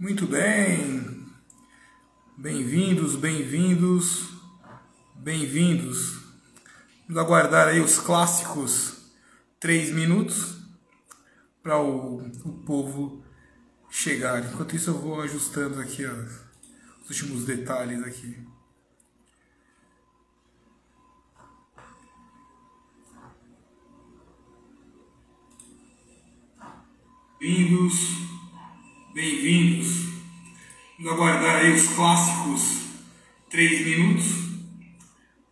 Muito bem. Bem-vindos, bem-vindos, bem-vindos. Vamos aguardar aí os clássicos três minutos para o, o povo chegar. Enquanto isso eu vou ajustando aqui ó, os últimos detalhes aqui. Bem-vindos, bem-vindos. Vamos aguardar aí os clássicos três minutos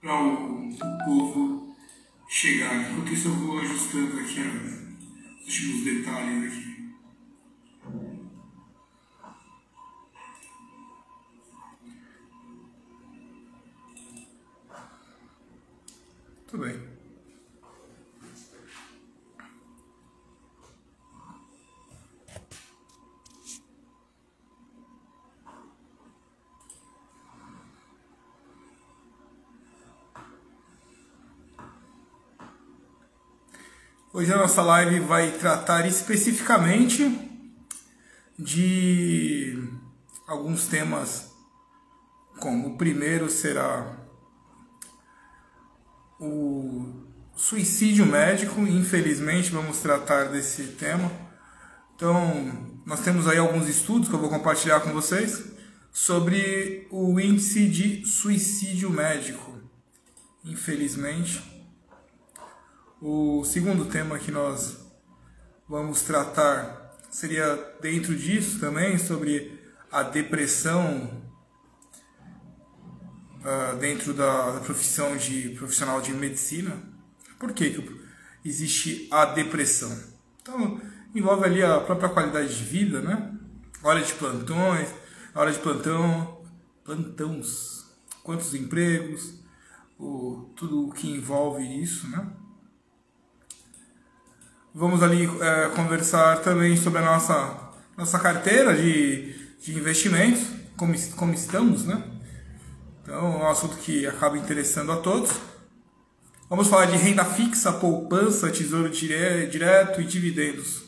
para o, o, povo chegar. Enquanto isso eu vou ajustando aqui os últimos detalhes aqui. Tudo bem. Hoje a nossa live vai tratar especificamente de alguns temas, como o primeiro será o suicídio médico, infelizmente vamos tratar desse tema. Então, nós temos aí alguns estudos que eu vou compartilhar com vocês sobre o índice de suicídio médico. Infelizmente, o segundo tema que nós vamos tratar seria dentro disso também sobre a depressão uh, dentro da, profissão de profissional de medicina. Por que, que existe a depressão? Então envolve ali a própria qualidade de vida, né? Hora de plantões, hora de plantão, plantões, quantos empregos, o, tudo o que envolve isso, né? Vamos ali é, conversar também sobre a nossa, nossa carteira de, de investimentos, como, como estamos, né? Então, é um assunto que acaba interessando a todos. Vamos falar de renda fixa, poupança, tesouro dire, direto e dividendos.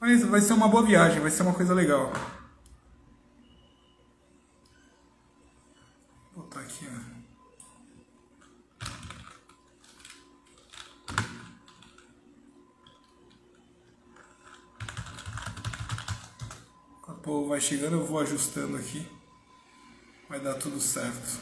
Mas vai ser uma boa viagem, vai ser uma coisa legal. Vou botar aqui, ó. Povo vai chegando, eu vou ajustando aqui. Vai dar tudo certo.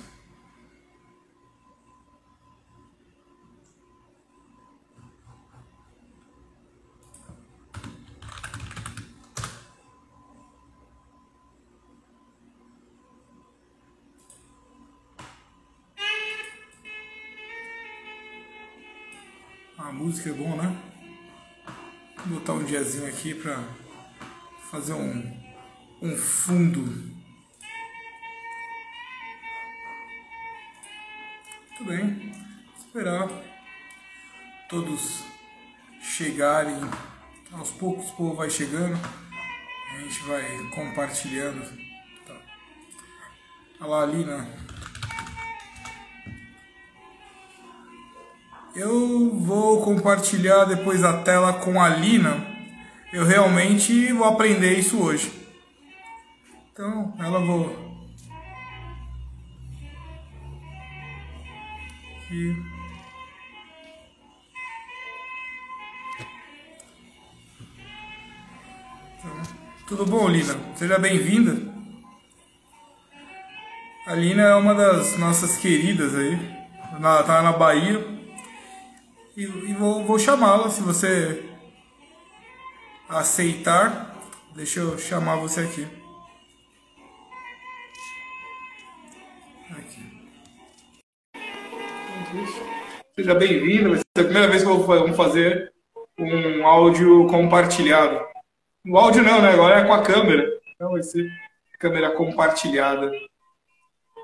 A música é bom, né? Vou botar um diazinho aqui pra fazer um um fundo. Muito bem, esperar todos chegarem. Aos poucos o povo vai chegando, a gente vai compartilhando. Tá. Olha lá, Alina. Eu vou compartilhar depois a tela com a Lina. Eu realmente vou aprender isso hoje. Então, ela vou. Aqui. Então, tudo bom, Lina? Seja bem-vinda. A Lina é uma das nossas queridas aí. Ela tá na Bahia. E, e vou, vou chamá-la se você aceitar. Deixa eu chamar você aqui. Seja bem-vindo. Vai ser a primeira vez que vamos fazer um áudio compartilhado. O áudio não, né? Agora é com a câmera. Então vai ser câmera compartilhada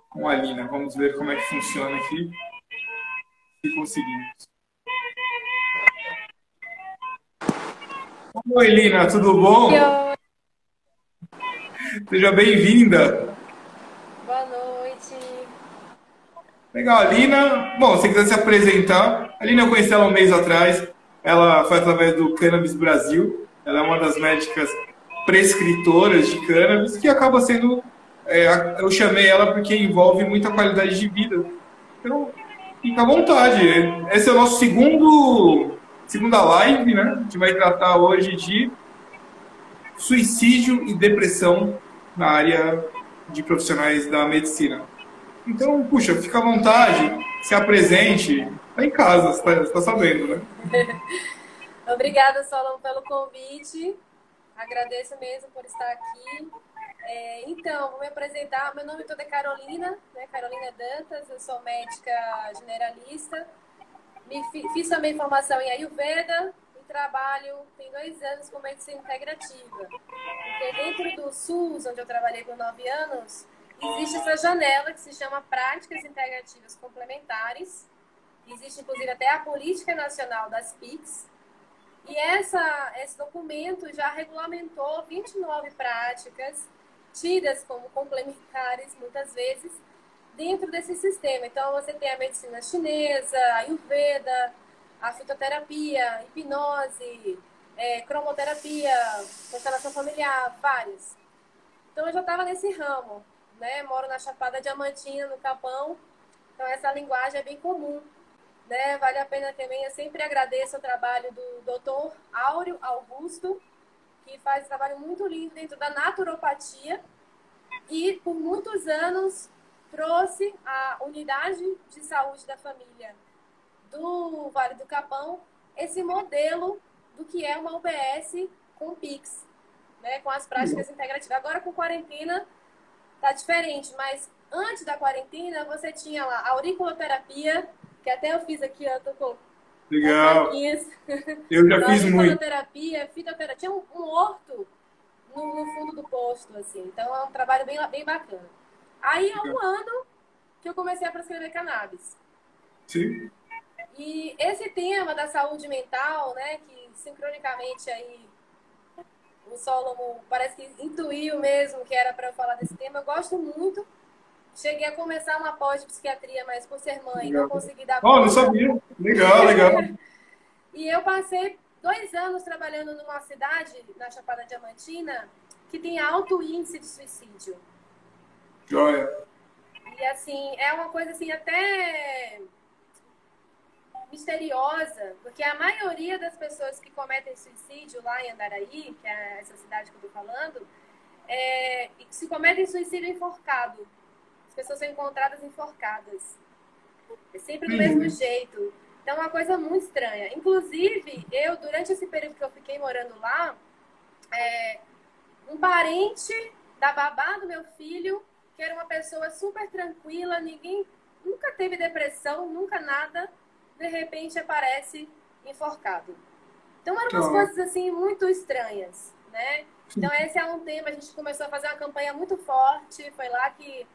com a Lina. Vamos ver como é que funciona aqui. Se conseguimos. Oi, Lina, tudo bom? Oi. Seja bem-vinda. Legal, a Lina, bom, se quiser se apresentar, a Lina eu conheci ela um mês atrás, ela foi através do Cannabis Brasil, ela é uma das médicas prescritoras de cannabis, que acaba sendo. É, eu chamei ela porque envolve muita qualidade de vida. Então, fica à vontade. Esse é o nosso segundo segunda live, né? A gente vai tratar hoje de suicídio e depressão na área de profissionais da medicina. Então, puxa, fica à vontade, se apresente. Tá em casa, você tá, tá sabendo, né? Obrigada, Solon, pelo convite. Agradeço mesmo por estar aqui. É, então, vou me apresentar. Meu nome todo é Carolina, né? Carolina Dantas. Eu sou médica generalista. Me fiz também formação em Ayurveda e trabalho tem dois anos com medicina integrativa. Porque dentro do SUS, onde eu trabalhei por nove anos, existe essa janela que se chama Práticas Integrativas Complementares. Existe, inclusive, até a Política Nacional das PICs. E essa, esse documento já regulamentou 29 práticas tidas como complementares, muitas vezes, dentro desse sistema. Então, você tem a medicina chinesa, a Ayurveda, a fitoterapia, hipnose, é, cromoterapia, constelação familiar, vários. Então, eu já estava nesse ramo, né? Moro na Chapada Diamantina, no Capão. Então, essa linguagem é bem comum. Né? Vale a pena também, eu sempre agradeço o trabalho do doutor Áureo Augusto, que faz um trabalho muito lindo dentro da naturopatia e por muitos anos trouxe a unidade de saúde da família do Vale do Capão esse modelo do que é uma UBS com PIX, né, com as práticas integrativas. Agora com quarentena tá diferente, mas antes da quarentena você tinha lá auriculoterapia, que até eu fiz aqui, ó, tô com Legal. Eu já fiz muito. Fitoterapia, fitoterapia. Tinha um, um horto no, no, fundo do posto, assim. Então é um trabalho bem, bem bacana. Aí há um ano que eu comecei a prescrever cannabis. Sim. E esse tema da saúde mental, né, que sincronicamente aí o Solomon parece que intuiu mesmo que era para eu falar desse tema, eu gosto muito. Cheguei a começar uma pós de psiquiatria, mas por ser mãe legal. não consegui dar conta. Oh, não sabia. Legal, legal. e eu passei dois anos trabalhando numa cidade, na Chapada Diamantina, que tem alto índice de suicídio. Joia. E assim, é uma coisa assim até misteriosa, porque a maioria das pessoas que cometem suicídio lá em Andaraí, que é essa cidade que eu tô falando, é, se cometem suicídio enforcado. As pessoas são encontradas enforcadas. É sempre do uhum. mesmo jeito. Então, é uma coisa muito estranha. Inclusive, eu, durante esse período que eu fiquei morando lá, é, um parente da babá do meu filho, que era uma pessoa super tranquila, ninguém nunca teve depressão, nunca nada, de repente aparece enforcado. Então eram umas coisas assim muito estranhas, né? Então esse é um tema, a gente começou a fazer uma campanha muito forte, foi lá que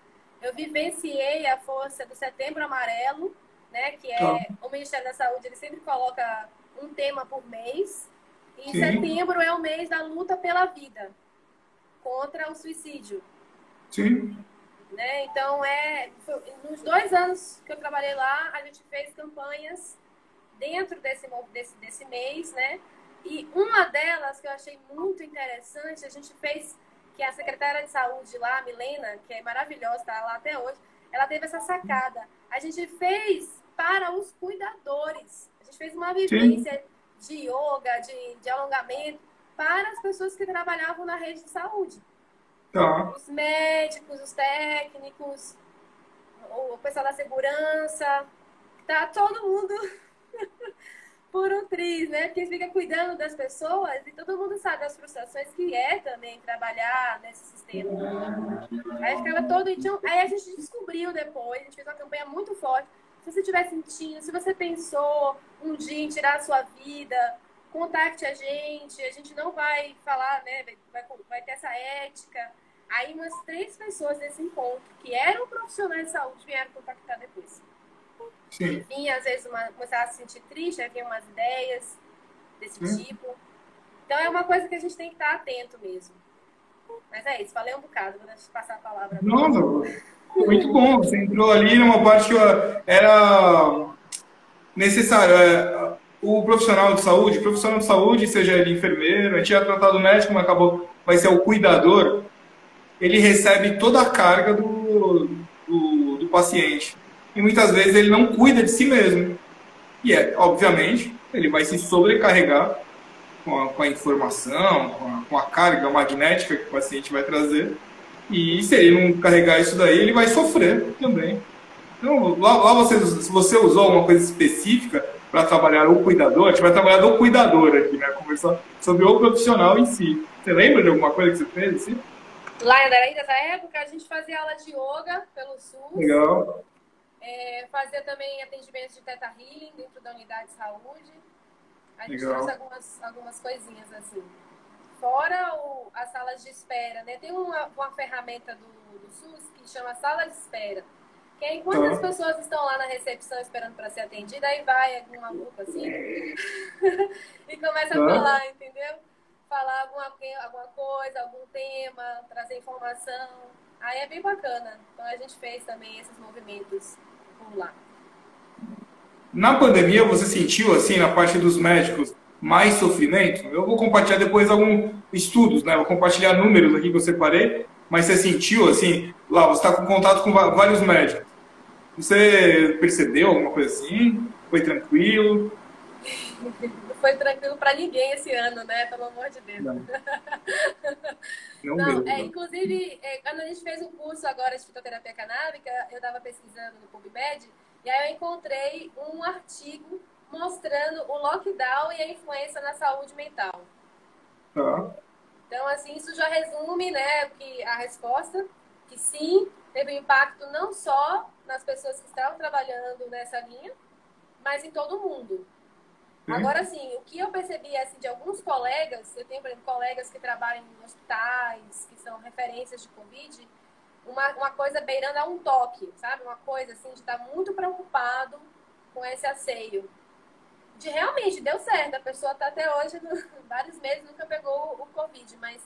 eu vivenciei a força do Setembro Amarelo, né? Que é o Ministério da Saúde, ele sempre coloca um tema por mês. E Sim. setembro é o mês da luta pela vida contra o suicídio. Sim. Né? Então, é, nos dois anos que eu trabalhei lá, a gente fez campanhas dentro desse, desse, desse mês, né? E uma delas que eu achei muito interessante, a gente fez que a secretária de saúde lá, a Milena, que é maravilhosa, está lá até hoje, ela teve essa sacada. A gente fez para os cuidadores. A gente fez uma vivência Sim. de yoga, de, de alongamento, para as pessoas que trabalhavam na rede de saúde. Tá. Os médicos, os técnicos, o pessoal da segurança, tá todo mundo por um triz, né? Porque fica cuidando das pessoas e todo mundo sabe das frustrações que é também trabalhar nesse sistema. Aí ficava todo. Aí a gente descobriu depois, a gente fez uma campanha muito forte. Se você estiver sentindo, se você pensou um dia em tirar a sua vida, contacte a gente. A gente não vai falar, né? Vai, vai ter essa ética. Aí umas três pessoas desse encontro, que eram profissionais de saúde, vieram contactar depois. Sim. Enfim, às vezes uma, começava a se sentir triste, aí vinha umas ideias desse hum. tipo. Então é uma coisa que a gente tem que estar atento mesmo. Mas é isso, falei um bocado, vou deixar passar a palavra. Não, não. Muito bom. Você entrou ali numa parte que era necessário. É, o profissional de saúde, profissional de saúde, seja ele enfermeiro, a gente tinha tratado médico, mas acabou vai ser o cuidador, ele recebe toda a carga do, do, do paciente. E muitas vezes ele não cuida de si mesmo. E é, obviamente, ele vai se sobrecarregar com a, com a informação, com a, com a, carga magnética que o paciente vai trazer. E se ele não carregar isso daí, ele vai sofrer também. Então, lá, lá você, se você usou alguma coisa específica para trabalhar o cuidador, a gente vai trabalhar do cuidador aqui, né? Conversar sobre o profissional em si. Você lembra de alguma coisa que você fez assim? Lá em nessa época, a gente fazia aula de yoga pelo SUS. Legal. É, fazia também atendimentos de teta healing dentro da unidade de saúde. A gente Legal. trouxe algumas, algumas coisinhas assim. Fora o, as salas de espera, né? Tem uma, uma ferramenta do, do SUS que chama sala de espera. Que é enquanto Tá. as pessoas estão lá na recepção esperando para ser atendida, aí vai algum maluco assim e começa a Tá. falar, entendeu? Falar alguma, alguma coisa, algum tema, trazer informação. Aí é bem bacana. Então a gente fez também esses movimentos por lá. Na pandemia, você sentiu, assim, na parte dos médicos, mais sofrimento? Eu vou compartilhar depois alguns estudos, né? Vou compartilhar números aqui que eu separei, mas você sentiu, assim, lá, você está com contato com vários médicos. Você percebeu alguma coisa assim? Foi tranquilo? Foi tranquilo para ninguém esse ano, né? Pelo amor de Deus. Não. Não, Não, mesmo. é, inclusive, é, quando a gente fez o curso agora de fitoterapia canábica, eu estava pesquisando no PubMed e aí eu encontrei um artigo mostrando o lockdown e a influência na saúde mental. Tá. Então, assim, isso já resume, né, que a resposta, que sim, teve um impacto não só nas pessoas que estavam trabalhando nessa linha, mas em todo mundo. Sim. Agora, assim, o que eu percebi assim, de alguns colegas, eu tenho, por exemplo, colegas que trabalham em hospitais, que são referências de Covid, uma, uma coisa beirando a um toque, sabe? Uma coisa assim, de estar muito preocupado com esse asseio. De realmente, deu certo, a pessoa está até hoje, no, vários meses, nunca pegou o Covid, mas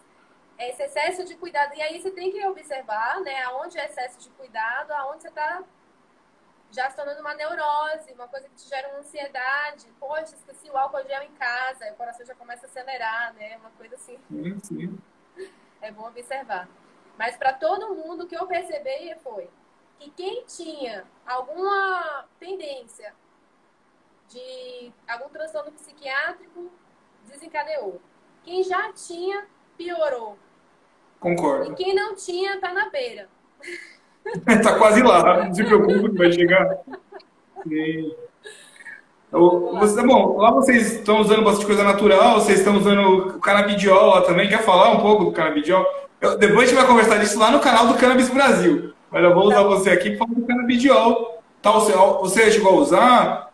esse excesso de cuidado, e aí você tem que observar, né, aonde é excesso de cuidado, aonde você está já se tornando uma neurose, uma coisa que te gera uma ansiedade. Poxa, esqueci o álcool gel em casa, o coração já começa a acelerar, né? Uma coisa assim, Sim, sim. é bom observar. Mas para todo mundo, o que eu percebi foi que quem tinha alguma tendência de algum transtorno psiquiátrico desencadeou. Quem já tinha, piorou. E Concordo. quem não tinha, tá na beira. tá quase lá, não se preocupe que vai chegar. Você, bom, lá vocês estão usando bastante coisa natural, vocês estão usando o canabidiol lá também. Quer falar um pouco do canabidiol? Eu- depois a gente vai conversar disso lá no canal do Cannabis Brasil. Mas eu vou usar você aqui para falar do canabidiol. Tá, você, você chegou a usar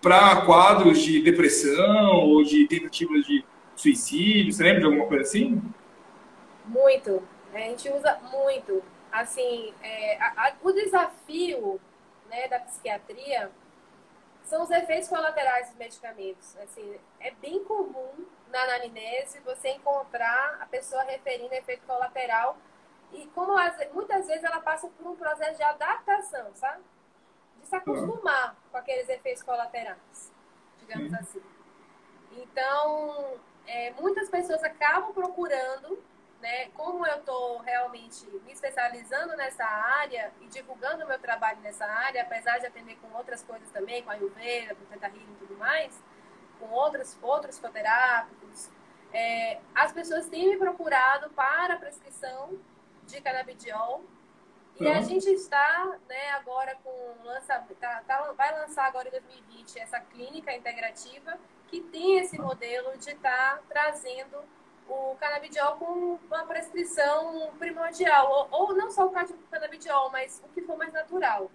para quadros de depressão ou de tentativas de suicídio? Você lembra de alguma coisa assim? Muito. A gente usa muito. Assim, é, a- a- o desafio né, da psiquiatria são os efeitos colaterais dos medicamentos. Assim, é bem comum na anamnese você encontrar a pessoa referindo efeito colateral e como ve- muitas vezes ela passa por um processo de adaptação, sabe? De se acostumar com aqueles efeitos colaterais, digamos Sim. assim. Então, é, muitas pessoas acabam procurando, né? Como eu estou realmente me especializando nessa área e divulgando o meu trabalho nessa área, apesar de atender com outras coisas também, com a Ayurveda, com Teta Healing e tudo mais, com outros, outros psicoterápicos, é, as pessoas têm me procurado para a prescrição de canabidiol. E a Uhum. gente está, né, agora com lança, tá, tá- vai lançar agora em 2020 essa clínica integrativa que tem esse modelo de estar trazendo o canabidiol com uma prescrição primordial, ou, ou não só o canabidiol, mas o que for mais natural.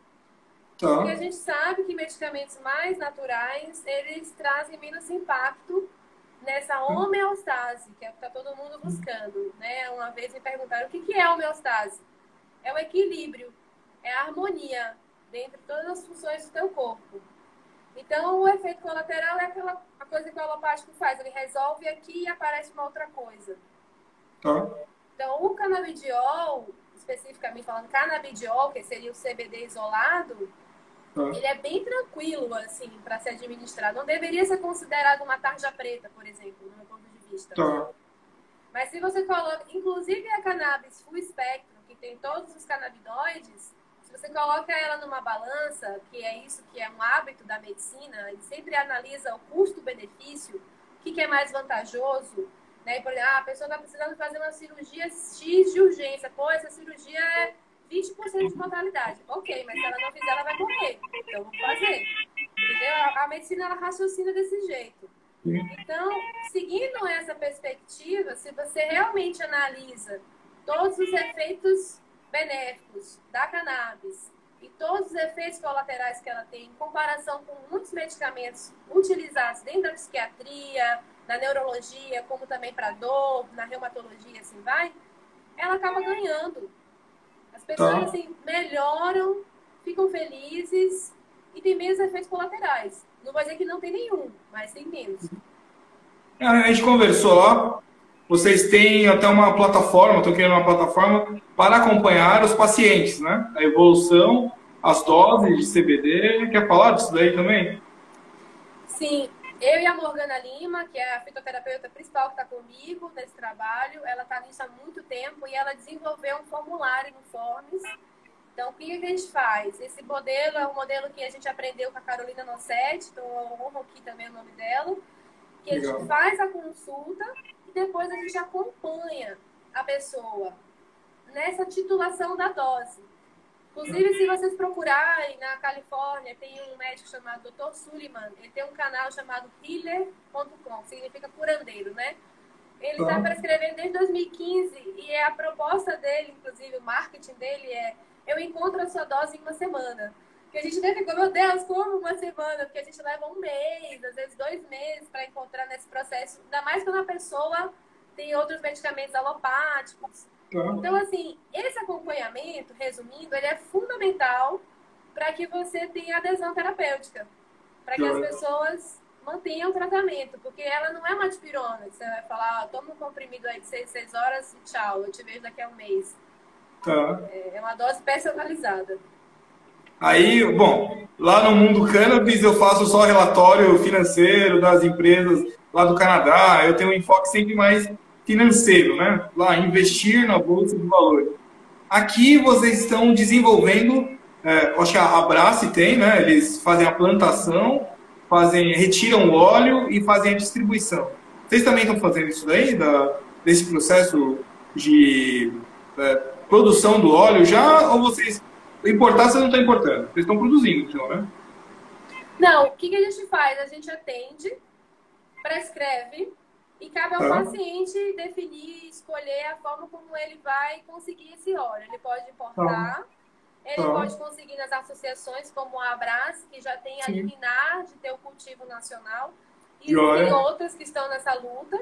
Tá. Porque a gente sabe que medicamentos mais naturais, eles trazem menos impacto nessa homeostase, que é o que está todo mundo buscando. Né? Uma vez me perguntaram o que que é homeostase. É o equilíbrio, é a harmonia dentro de todas as funções do teu corpo. Então, o efeito colateral é aquela a coisa que o alopático faz. Ele resolve aqui e aparece uma outra coisa. Tá. Então, o canabidiol, especificamente falando canabidiol, que seria o CBD isolado, Tá. ele é bem tranquilo, assim, para ser administrado. Não deveria ser considerado uma tarja preta, por exemplo, do meu ponto de vista. Tá. Mas se você coloca, inclusive a cannabis full spectrum, que tem todos os canabinoides, se você coloca ela numa balança, que é isso que é um hábito da medicina, e sempre analisa o custo-benefício, o que, que, é mais vantajoso, né? Por exemplo, ah, a pessoa está precisando fazer uma cirurgia X de urgência, pô, essa cirurgia é 20% de mortalidade. Ok, mas se ela não fizer, ela vai morrer. Então, vou fazer. Entendeu? A, a medicina, ela raciocina desse jeito. Então, seguindo essa perspectiva, se você realmente analisa todos os efeitos benéficos da cannabis e todos os efeitos colaterais que ela tem em comparação com muitos medicamentos utilizados dentro da psiquiatria, na neurologia, como também para dor, na reumatologia, assim vai, ela acaba ganhando. As pessoas tá. assim, melhoram, ficam felizes e tem menos efeitos colaterais. Não vou dizer que não tem nenhum, mas tem menos. É, a gente conversou lá, vocês têm até uma plataforma, estou criando uma plataforma para acompanhar os pacientes, né? A evolução, as doses de CBD. Quer falar disso daí também? Sim, eu e a Morgana Lima, que é a fitoterapeuta principal que está comigo nesse trabalho, ela está nisso há muito tempo e ela desenvolveu um formulário no Forms então, o que a gente faz? Esse modelo é um modelo que a gente aprendeu com a Carolina Nossetti, eu honro aqui também o nome dela, que Legal. a gente faz a consulta depois a gente acompanha a pessoa nessa titulação da dose. Inclusive, se vocês procurarem na Califórnia, tem um médico chamado Dr. Suliman, ele tem um canal chamado healer.com, significa curandeiro, né? Ele está tá. prescrevendo desde 2015 e é a proposta dele, inclusive o marketing dele é eu encontro a sua dose em uma semana. Que a gente até ficou, meu Deus, como uma semana? Porque a gente leva um mês, às vezes dois meses para encontrar nesse processo. Ainda mais quando a pessoa tem outros medicamentos alopáticos. Então, assim, esse acompanhamento, resumindo, ele é fundamental para que você tenha adesão terapêutica. Para que as pessoas mantenham o tratamento. Porque ela não é uma dipirona. Você vai falar, toma um comprimido aí de 6, 6 horas e tchau, eu te vejo daqui a um mês. Tá. É, é uma dose personalizada. Aí, bom, lá no mundo cannabis eu faço só relatório financeiro das empresas lá do Canadá, eu tenho um enfoque sempre mais financeiro, né? Lá, investir na bolsa de valores. Aqui vocês estão desenvolvendo, é, acho que a Abrace tem, né? Eles fazem a plantação, fazem, retiram o óleo e fazem a distribuição. Vocês também estão fazendo isso daí, da, desse processo de é, produção do óleo já, ou vocês importar você não está importando? Vocês estão produzindo, então, né? Não, o que, que, a gente faz? A gente atende, prescreve e cabe ao tá. paciente definir, escolher a forma como ele vai conseguir esse óleo. Ele pode importar, tá. ele tá. pode conseguir nas associações como a Abras, que já tem a liminar de ter o cultivo nacional, e tem outras que estão nessa luta.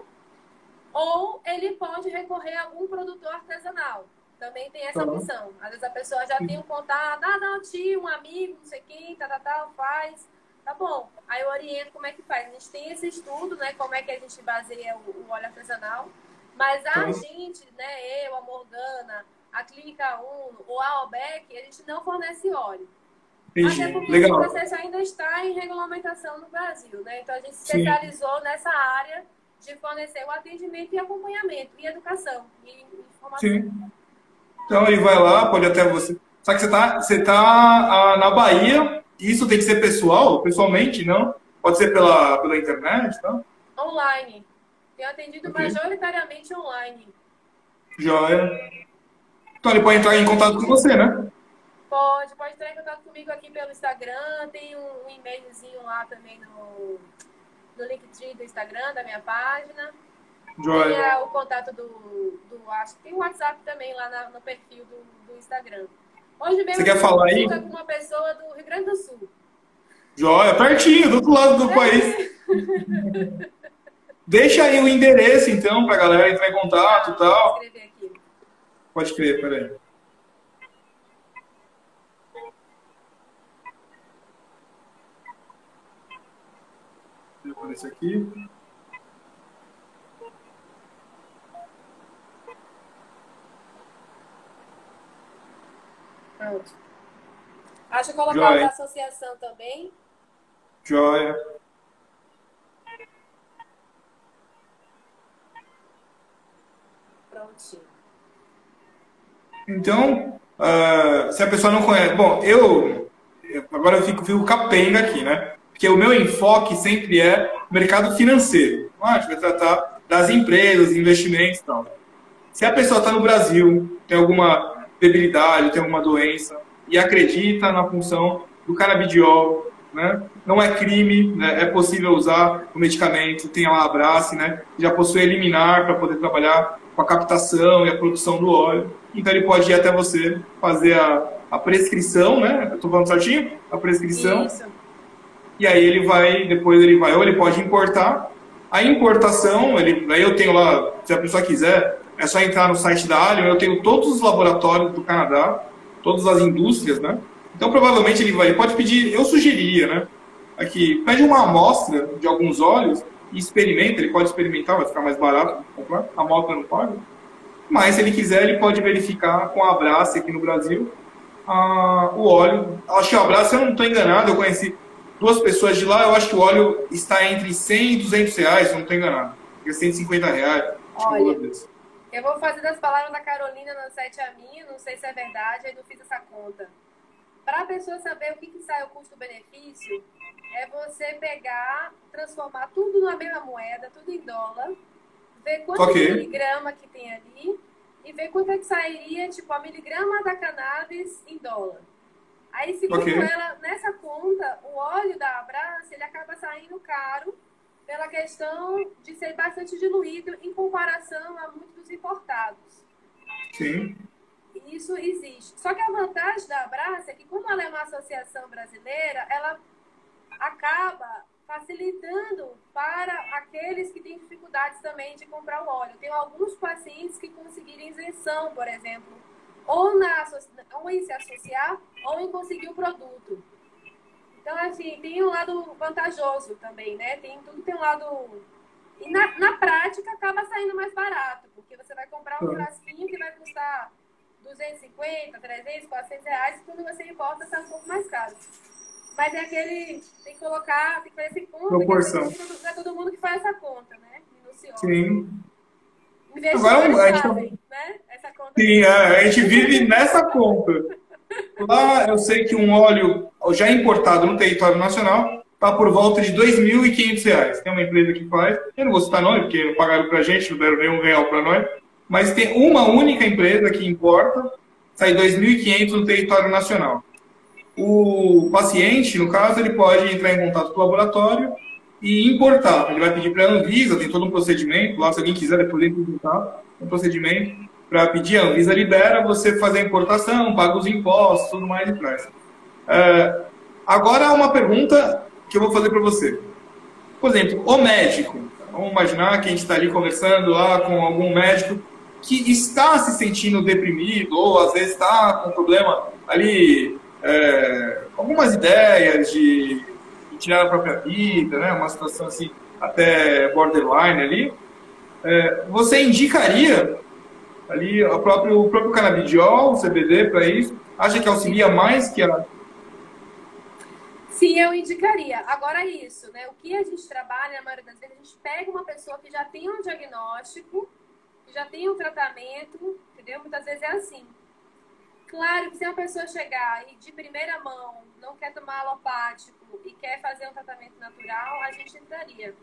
Ou ele pode recorrer a algum produtor artesanal. Também tem essa opção. Às vezes a pessoa já tem um contato, ah, não, tio, um amigo, não sei quem, tá, tá, faz. Tá bom. Aí eu oriento como é que faz. A gente tem esse estudo, né? Como é que a gente baseia o, o óleo artesanal. Mas a gente, né, eu, a Morgana, a Clínica Uno ou a Albec, a gente não fornece óleo. Entendi. Até porque Legal. o processo ainda está em regulamentação no Brasil, né? Então a gente se especializou Sim. nessa área de fornecer o atendimento e acompanhamento, e educação, e informação. Sim. Então ele vai lá, pode até você. Só que você está você tá ah, na Bahia, isso tem que ser pessoal, pessoalmente, não? Pode ser pela, pela internet, tá? Online. Tenho atendido okay. majoritariamente online. Joia. Então ele pode entrar em contato com você, né? Pode, pode entrar em contato comigo aqui pelo Instagram. Tem um, um e-mailzinho lá também no, no Linktree do Instagram, da minha página. Joia. Tem o contato do, do. Acho que tem o WhatsApp também lá na, no perfil do, do Instagram. Hoje mesmo Você quer falar aí? com uma pessoa do Rio Grande do Sul. Joia, pertinho, do outro lado do é. país. Deixa aí o endereço, então, pra galera entrar em contato e tal. Vou escrever aqui. Pode escrever, peraí. Deixa eu aparecer aqui. Pronto. Acho que colocar a associação também. Joia. prontinho. Então, uh, se a pessoa não conhece. Bom, eu. Agora eu fico, fico capenga aqui, né? Porque o meu enfoque sempre é mercado financeiro. Ah, a gente vai tratar das empresas, investimentos e tal. Se a pessoa está no Brasil, tem alguma debilidade, tem alguma doença, e acredita na função do canabidiol, né? Não é crime, né? é possível usar o medicamento, tem lá a Abrace, né? Já possui eliminar para poder trabalhar com a captação e a produção do óleo. Então ele pode ir até você fazer a, a prescrição, né? Estou falando certinho? A prescrição. Isso. E aí ele vai, depois ele vai, ou ele pode importar. A importação, ele, aí eu tenho lá, se a pessoa quiser, é só entrar no site da Allium, eu tenho todos os laboratórios do Canadá, todas as indústrias, né? Então provavelmente ele vai, ele pode pedir, eu sugeriria, né? Aqui, pede uma amostra de alguns óleos e experimenta, ele pode experimentar, vai ficar mais barato comprar, a moto não paga. Mas se ele quiser, ele pode verificar com a Abrace aqui no Brasil a, o óleo. Acho que o Abrace, eu não estou enganado, eu conheci duas pessoas de lá, eu acho que o óleo está entre 100 e 200 reais, se eu não estou enganado. É 150 reais. Olha, eu vou fazer das palavras da Carolina no site a minha, não sei se é verdade, aí não fiz essa conta. Para a pessoa saber o que, que sai o custo-benefício, é você pegar, transformar tudo na mesma moeda, tudo em dólar, ver quanto okay. miligrama que tem ali e ver quanto é que sairia, tipo, a miligrama da cannabis em dólar. Aí, segundo okay. ela, nessa conta, o óleo da Abraça, ele acaba saindo caro pela questão de ser bastante diluído em comparação a muitos importados. Sim. Isso existe. Só que a vantagem da Abraça é que, como ela é uma associação brasileira, ela acaba facilitando para aqueles que têm dificuldades também de comprar o óleo. Tem alguns pacientes que conseguiram isenção, por exemplo, ou, na, ou em se associar ou em conseguir o produto. Então, assim, tem um lado vantajoso também, né? Tem, tudo tem um lado. E na, na prática acaba saindo mais barato, porque você vai comprar um frasquinho que vai custar 250, 300, 400 reais, e quando você importa, sai um pouco mais caro. Mas é aquele. Tem que colocar, tem que fazer essa conta. Proporção. Não é todo mundo que faz essa conta, né? Minuciosa. Sim. Agora, a gente... sabem, né? Essa conta Sim, é, a gente vive nessa conta. Lá eu sei que um óleo já importado no território nacional está por volta de R$ 2.500. Tem uma empresa que faz, eu não vou citar nome, porque não pagaram para a gente, não deram nenhum real para nós, mas tem uma única empresa que importa, sai R$ 2.500 no território nacional. O paciente, no caso, ele pode entrar em contato com o laboratório e importar. Ele vai pedir para a Anvisa, tem todo um procedimento lá, se alguém quiser depois ele importar, um procedimento para pedir, a Anvisa libera, você fazer a importação, paga os impostos, tudo mais e traz. É, agora, uma pergunta que eu vou fazer para você. Por exemplo, o médico, vamos imaginar que a gente está ali conversando lá com algum médico que está se sentindo deprimido ou às vezes está com problema ali é, algumas ideias de, de, tirar a própria vida, né? uma situação assim até borderline ali, é, você indicaria ali o próprio, o próprio canabidiol, o CBD para isso? Acha que auxilia mais que a... Sim, eu indicaria. Agora isso, né? O que a gente trabalha, na maioria das vezes, a gente pega uma pessoa que já tem um diagnóstico, que já tem um tratamento, entendeu? Muitas vezes é assim. Claro que se uma pessoa chegar e de primeira mão não quer tomar alopático e quer fazer um tratamento natural, a gente entraria.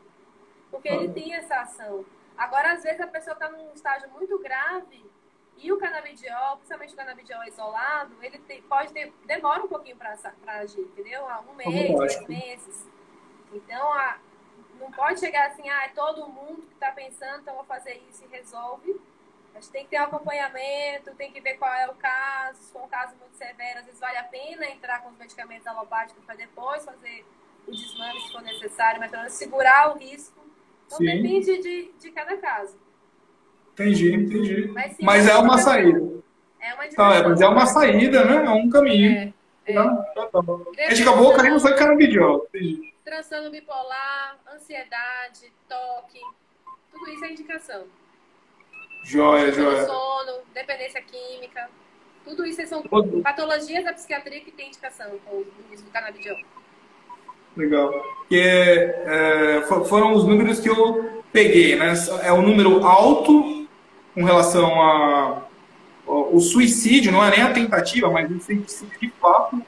Porque ele tem essa ação. Agora, às vezes, a pessoa está num estágio muito grave e o canabidiol, principalmente o canabidiol isolado, ele tem, pode ter, demora um pouquinho para agir, entendeu? Um mês, dois meses. Então, a, não pode chegar assim, ah, é todo mundo que está pensando, então vou fazer isso e resolve a gente tem que ter um acompanhamento, tem que ver qual é o caso, se for um caso muito severo, às vezes vale a pena entrar com os medicamentos alopáticos para depois fazer o desmame se for necessário, mas pelo menos segurar o risco. Então sim. depende de, de cada caso. Entendi, entendi. Mas, sim, mas é uma saída. É uma tá, é, mas é uma saída, né? É um caminho. É, é. Tá, tá, tá. A gente acabou caindo só em canabidiol. Transtorno bipolar, ansiedade, toque, tudo isso é indicação. Joia, joia. sono, dependência química. Tudo isso são patologias da psiquiatria que tem indicação com o uso do canabidiol. Legal. Que é, foram os números que eu peguei, né? É um número alto com relação a o suicídio, não é nem a tentativa, mas o suicídio de fato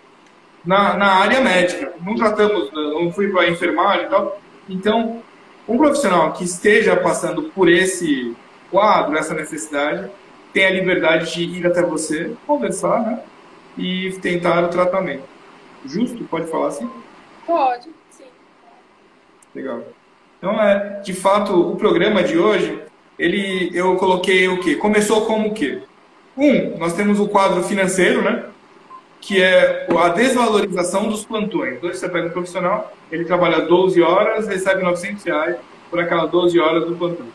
na, na área médica. Não tratamos, não fui para a enfermagem e tal. Então, um profissional que esteja passando por esse quadro, essa necessidade, tem a liberdade de ir até você, conversar, né? E tentar o tratamento. Justo? Pode falar assim? Pode, sim. Legal. Então, é, de fato, o programa de hoje, ele, eu coloquei o quê? Começou como o quê? Um, nós temos o quadro financeiro, né? Que é a desvalorização dos plantões. Então, você pega um profissional, ele trabalha 12 horas, recebe 900 reais por aquelas 12 horas do plantão.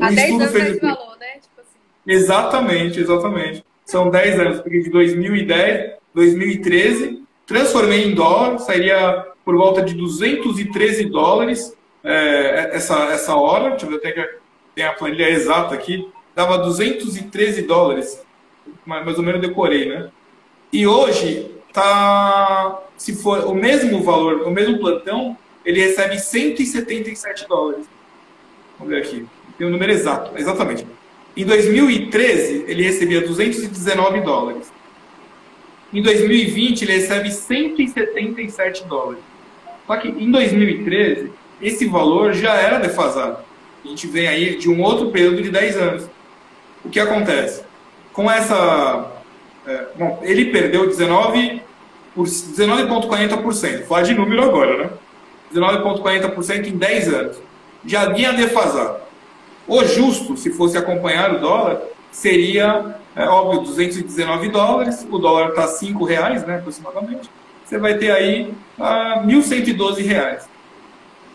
O Há 10 anos fez esse valor, né? Tipo assim. Exatamente, exatamente. São 10 anos, porque de 2010, 2013, transformei em dólar, sairia por volta de 213 dólares é, essa, essa hora. Deixa eu ver até que tem a planilha exata aqui. Dava 213 dólares. Mais ou menos decorei, né? E hoje tá se for o mesmo valor, o mesmo plantão, ele recebe 177 dólares. Vamos ver aqui. Tem o um número exato, exatamente. Em 2013, ele recebia 219 dólares. Em 2020, ele recebe 177 dólares. Só que em 2013, esse valor já era defasado. A gente vem aí de um outro período de 10 anos. O que acontece? Com essa. É, bom, ele perdeu 19 19,40%. Falar de número agora, né? 19,40% em 10 anos. Já vinha defasado. O justo, se fosse acompanhar o dólar, seria, é, óbvio, 219 dólares. O dólar está 5 reais, né, aproximadamente. Você vai ter aí ah, 1.112 reais.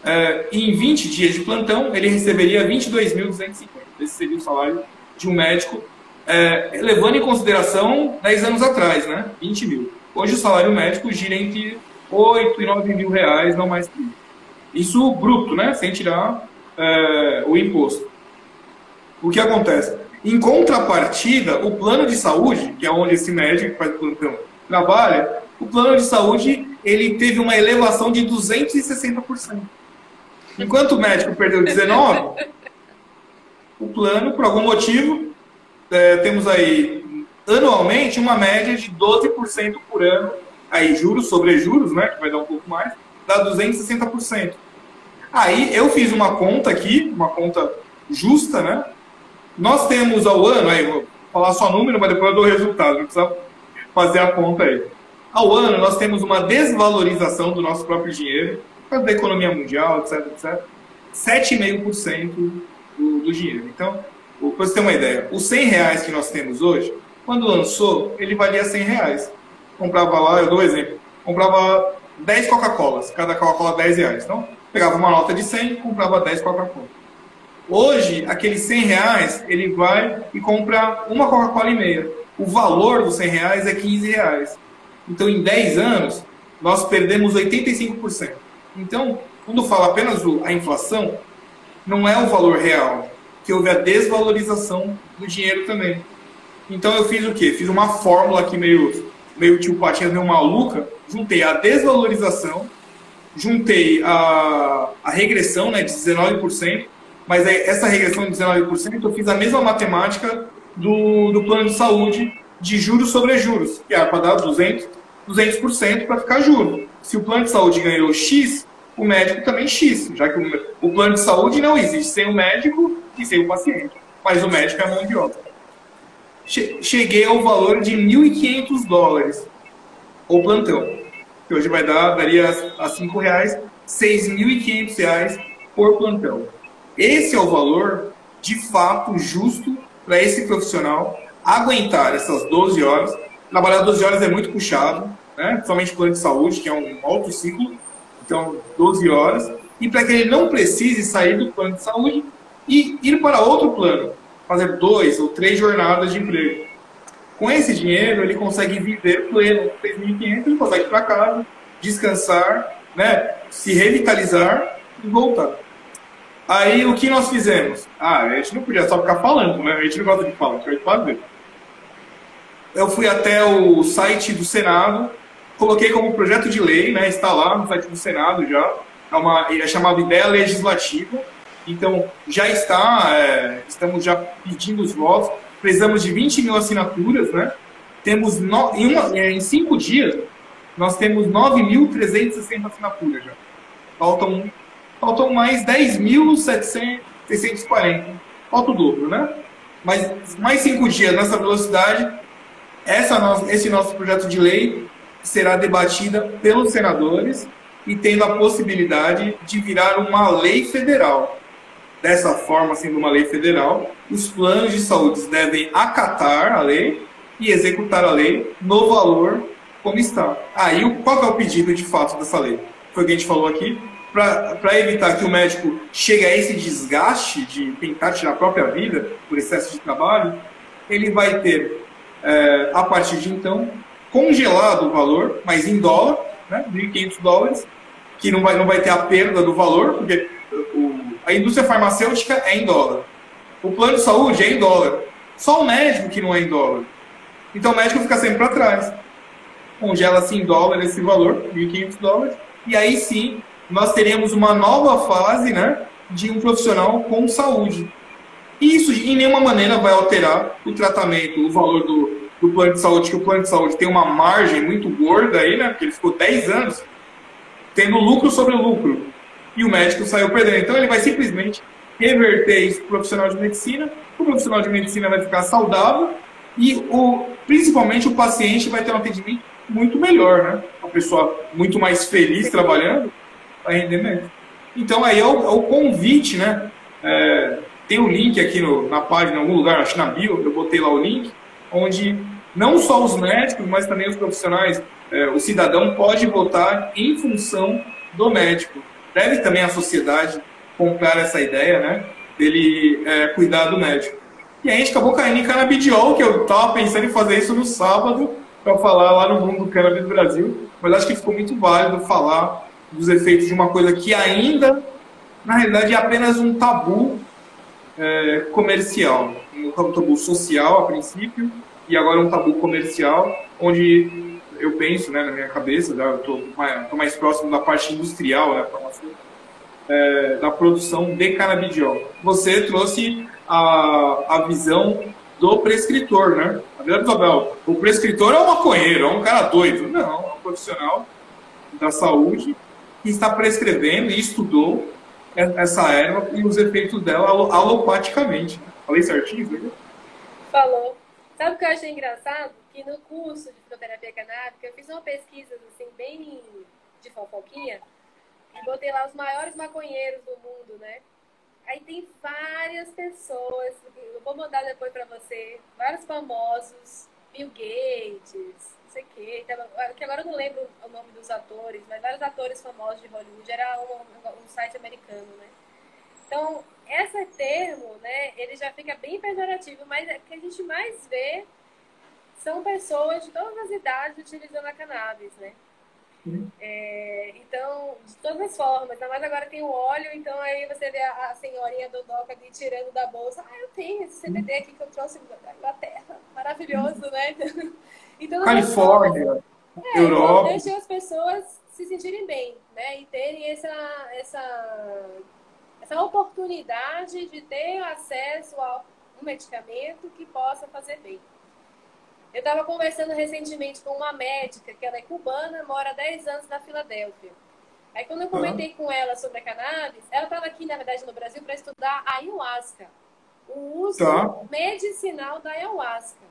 É, em 20 dias de plantão, ele receberia 22.250. Esse seria o salário de um médico, é, levando em consideração 10 anos atrás, né? 20 mil. Hoje o salário médico gira entre 8 e 9 mil reais, não mais que isso. Bruto, né? Sem tirar é, o imposto. O que acontece? Em contrapartida, o plano de saúde, que é onde esse médico que faz plantão trabalha, o plano de saúde ele teve uma elevação de 260%. Enquanto o médico perdeu 19, o plano, por algum motivo, é, temos aí anualmente uma média de 12% por ano, aí juros sobre juros, né, que vai dar um pouco mais, dá 260%. Aí eu fiz uma conta aqui, uma conta justa, né? Nós temos ao ano, aí vou falar só número, mas depois eu dou resultado, não precisa fazer a conta aí. Ao ano, nós temos uma desvalorização do nosso próprio dinheiro, da economia mundial, etc, etc, 7,5% do, do dinheiro. Então, para você ter uma ideia, os 100 reais que nós temos hoje, quando lançou, ele valia 100 reais. Comprava lá, eu dou um exemplo, comprava 10 Coca-Colas, cada Coca-Cola 10 reais. Então, pegava uma nota de 100 comprava 10 Coca-Cola. Hoje, aqueles 100 reais, ele vai e compra uma Coca-Cola e meia. O valor dos 100 reais é 15 reais. Então, em 10 anos, nós perdemos 85%. Então, quando fala apenas a inflação, não é o valor real, que houve a desvalorização do dinheiro também. Então eu fiz o quê? Fiz uma fórmula aqui meio, meio tio Patinhas, meio maluca. Juntei a desvalorização, juntei a, a regressão né, de 19%, mas essa regressão de 19% eu fiz a mesma matemática do, do plano de saúde de juros sobre juros, que é para dar 200%, 200% para ficar juro. Se o plano de saúde ganhou X, o médico também X, já que o, o plano de saúde não existe sem o médico e sem o paciente, mas o médico é mão de obra cheguei ao valor de 1.500 dólares o plantão, que hoje vai dar, daria a R$ reais, 6.500 reais por plantão. Esse é o valor, de fato, justo para esse profissional aguentar essas 12 horas. Trabalhar 12 horas é muito puxado, né? principalmente plano de saúde, que é um alto ciclo, então 12 horas, e para que ele não precise sair do plano de saúde e ir para outro plano, fazer dois ou três jornadas de emprego. Com esse dinheiro, ele consegue viver pleno. 3.500, ele consegue ir para casa, descansar, né, se revitalizar e voltar. Aí, o que nós fizemos? Ah, a gente não podia só ficar falando, né? A gente não gosta de falar, a gente vai fazer. Eu fui até o site do Senado, coloquei como projeto de lei, né? Está lá no site do Senado já. É, uma, é chamado Ideia Legislativa Então, já está, é, estamos já pedindo os votos, precisamos de 20 mil assinaturas, né? Temos, no, em, uma, é, em cinco dias, nós temos 9.360 assinaturas já. Faltam, faltam mais 10.640. Falta o dobro, né? Mas mais cinco dias nessa velocidade, essa, esse nosso projeto de lei será debatida pelos senadores e tendo a possibilidade de virar uma lei federal. Dessa forma, sendo uma lei federal, os planos de saúde devem acatar a lei e executar a lei no valor como está. Aí, ah, qual é o pedido de fato dessa lei? Foi o que a gente falou aqui. Para evitar que o médico chegue a esse desgaste de tentar tirar a própria vida por excesso de trabalho, ele vai ter, é, a partir de então, congelado o valor, mas em dólar, né, 1.500 dólares, que não vai, não vai ter a perda do valor, porque o, a indústria farmacêutica é em dólar. O plano de saúde é em dólar. Só o médico que não é em dólar. Então o médico fica sempre para trás. Congela-se em dólar esse valor, 1.500 dólares, e aí sim nós teremos uma nova fase né, de um profissional com saúde. Isso em nenhuma maneira vai alterar o tratamento, o valor do, do plano de saúde, que o plano de saúde tem uma margem muito gorda aí, né? Porque ele ficou 10 anos tendo lucro sobre lucro. E o médico saiu perdendo. Então ele vai simplesmente reverter isso para o profissional de medicina. O profissional de medicina vai ficar saudável e o, principalmente o paciente vai ter um atendimento muito melhor, né? Uma pessoa muito mais feliz trabalhando vai render menos. Então aí é o, é o convite, né? É, tem um link aqui no, na página, em algum lugar, acho na bio, eu botei lá o link, onde não só os médicos, mas também os profissionais, é, o cidadão pode votar em função do médico. Deve também a sociedade comprar essa ideia, né, dele é, cuidar do médico. E a gente acabou caindo em canabidiol, que eu estava pensando em fazer isso no sábado, para falar lá no mundo do cannabis do Brasil, mas acho que ficou muito válido falar dos efeitos de uma coisa que ainda, na realidade, é apenas um tabu é, comercial, um tabu social a princípio, e agora um tabu comercial, onde eu penso, né, na minha cabeça, né, eu estou mais, mais, próximo da parte industrial, né, é, da produção de canabidiol. Você trouxe a, a visão do prescritor, né? A verdade, Isabel, o prescritor é um maconheiro, é um cara doido. Não, é um profissional da saúde que está prescrevendo e estudou essa erva e os efeitos dela alopaticamente. Falei certinho? Né? Falou. Sabe o que eu achei engraçado? Que no curso de fitoterapia canábica eu fiz uma pesquisa assim, bem de fofoquinha e botei lá os maiores maconheiros do mundo, né? Aí tem várias pessoas, eu vou mandar depois para você, vários famosos, Bill Gates, sei o quê, que agora eu não lembro o nome dos atores, mas vários atores famosos de Hollywood, era um, um site americano, né? Então, esse termo, né, ele já fica bem pejorativo, mas o é que a gente mais vê são pessoas de todas as idades utilizando a cannabis, né? É, então, de todas as formas, ainda mais agora tem o óleo, então aí você vê a, a senhorinha do Doca ali tirando da bolsa. Ah, eu tenho esse CBD aqui que eu trouxe da Inglaterra. Maravilhoso, né? Então, Califórnia, é, Europa. Então, deixa as pessoas se sentirem bem, né? E terem essa, essa essa oportunidade de ter acesso a um medicamento que possa fazer bem. Eu estava conversando recentemente com uma médica, que ela é cubana, mora há 10 anos na Filadélfia. Aí quando eu comentei uhum. com ela sobre a cannabis, ela estava aqui, na verdade, no Brasil para estudar a ayahuasca. O uso tá. medicinal da ayahuasca.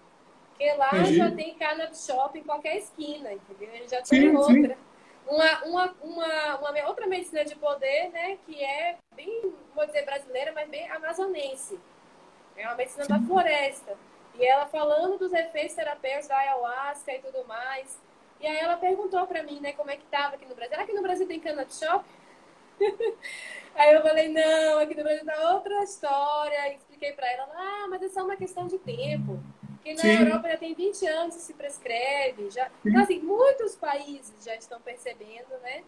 Porque lá Entendi. já tem cannabis shop em qualquer esquina, entendeu? Ele já tem sim, outra. Sim uma, uma, uma, uma, outra medicina de poder, né, que é bem, vou dizer brasileira, mas bem amazonense. É uma medicina da floresta. E ela falando dos efeitos terapêuticos da ayahuasca e tudo mais. E aí ela perguntou para mim, né, como é que tava aqui no Brasil. Aqui no Brasil tem cannabis shop? aí eu falei, não, aqui no Brasil tá outra história. E expliquei para ela, ah, mas é só uma questão de tempo. Porque na Sim. Europa já tem 20 anos que se prescreve. Já... Então, assim, muitos países já estão percebendo, né?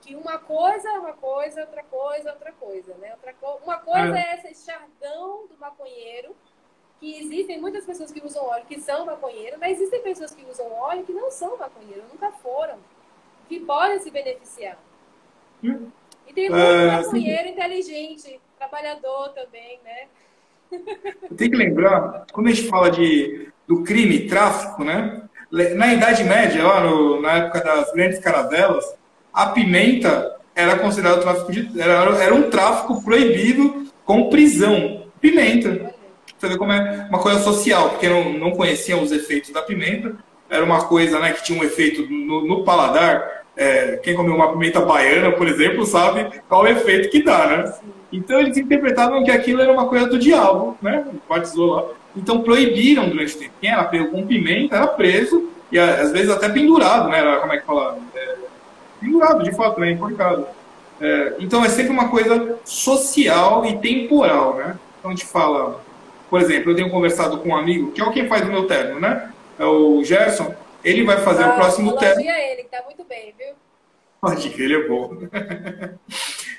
Que uma coisa é uma coisa, outra coisa é outra coisa, né? Outra co... Uma coisa é. é esse chardão do maconheiro, que existem muitas pessoas que usam óleo que são maconheiros, mas existem pessoas que usam óleo que não são maconheiros, nunca foram, que podem se beneficiar. Hum. E tem muito é, maconheiro sim. inteligente trabalhador também, né? Tem que lembrar, quando a gente fala de, do crime, tráfico, né? Na Idade Média, lá no, na época das grandes caravelas, a pimenta era considerado tráfico de, era, era um tráfico proibido com prisão. Pimenta. Você vê como é uma coisa social, porque não, não conheciam os efeitos da pimenta. Era uma coisa né, que tinha um efeito no, no paladar. É, quem comeu uma pimenta baiana, por exemplo, sabe qual o efeito que dá, né? Então eles interpretavam que aquilo era uma coisa do diabo, né? Batizou lá. Então proibiram durante tempo. Quem era pego com pimenta era preso e às vezes até pendurado, né? Era, como é que fala? É, pendurado, de fato, né? Enforcado. É, então é sempre uma coisa social e temporal, né? Então a gente fala, por exemplo, eu tenho conversado com um amigo, que é o quem faz o meu terno, né? É o Gerson. Ele vai fazer ah, o próximo terno. ele, que tá muito bem, viu? Pode que ele é bom.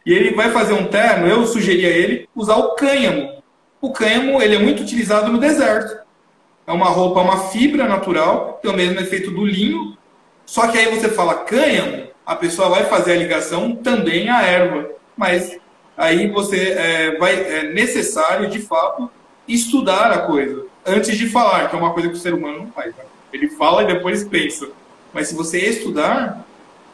e ele vai fazer um terno, eu sugeri a ele usar o cânhamo. O cânhamo, ele é muito utilizado no deserto. É uma roupa, uma fibra natural, tem o mesmo efeito do linho. Só que aí você fala cânhamo, a pessoa vai fazer a ligação também à erva. Mas aí você é, vai, é necessário, de fato, estudar a coisa antes de falar, que é uma coisa que o ser humano não faz. Né? Ele fala e depois pensa. Mas se você estudar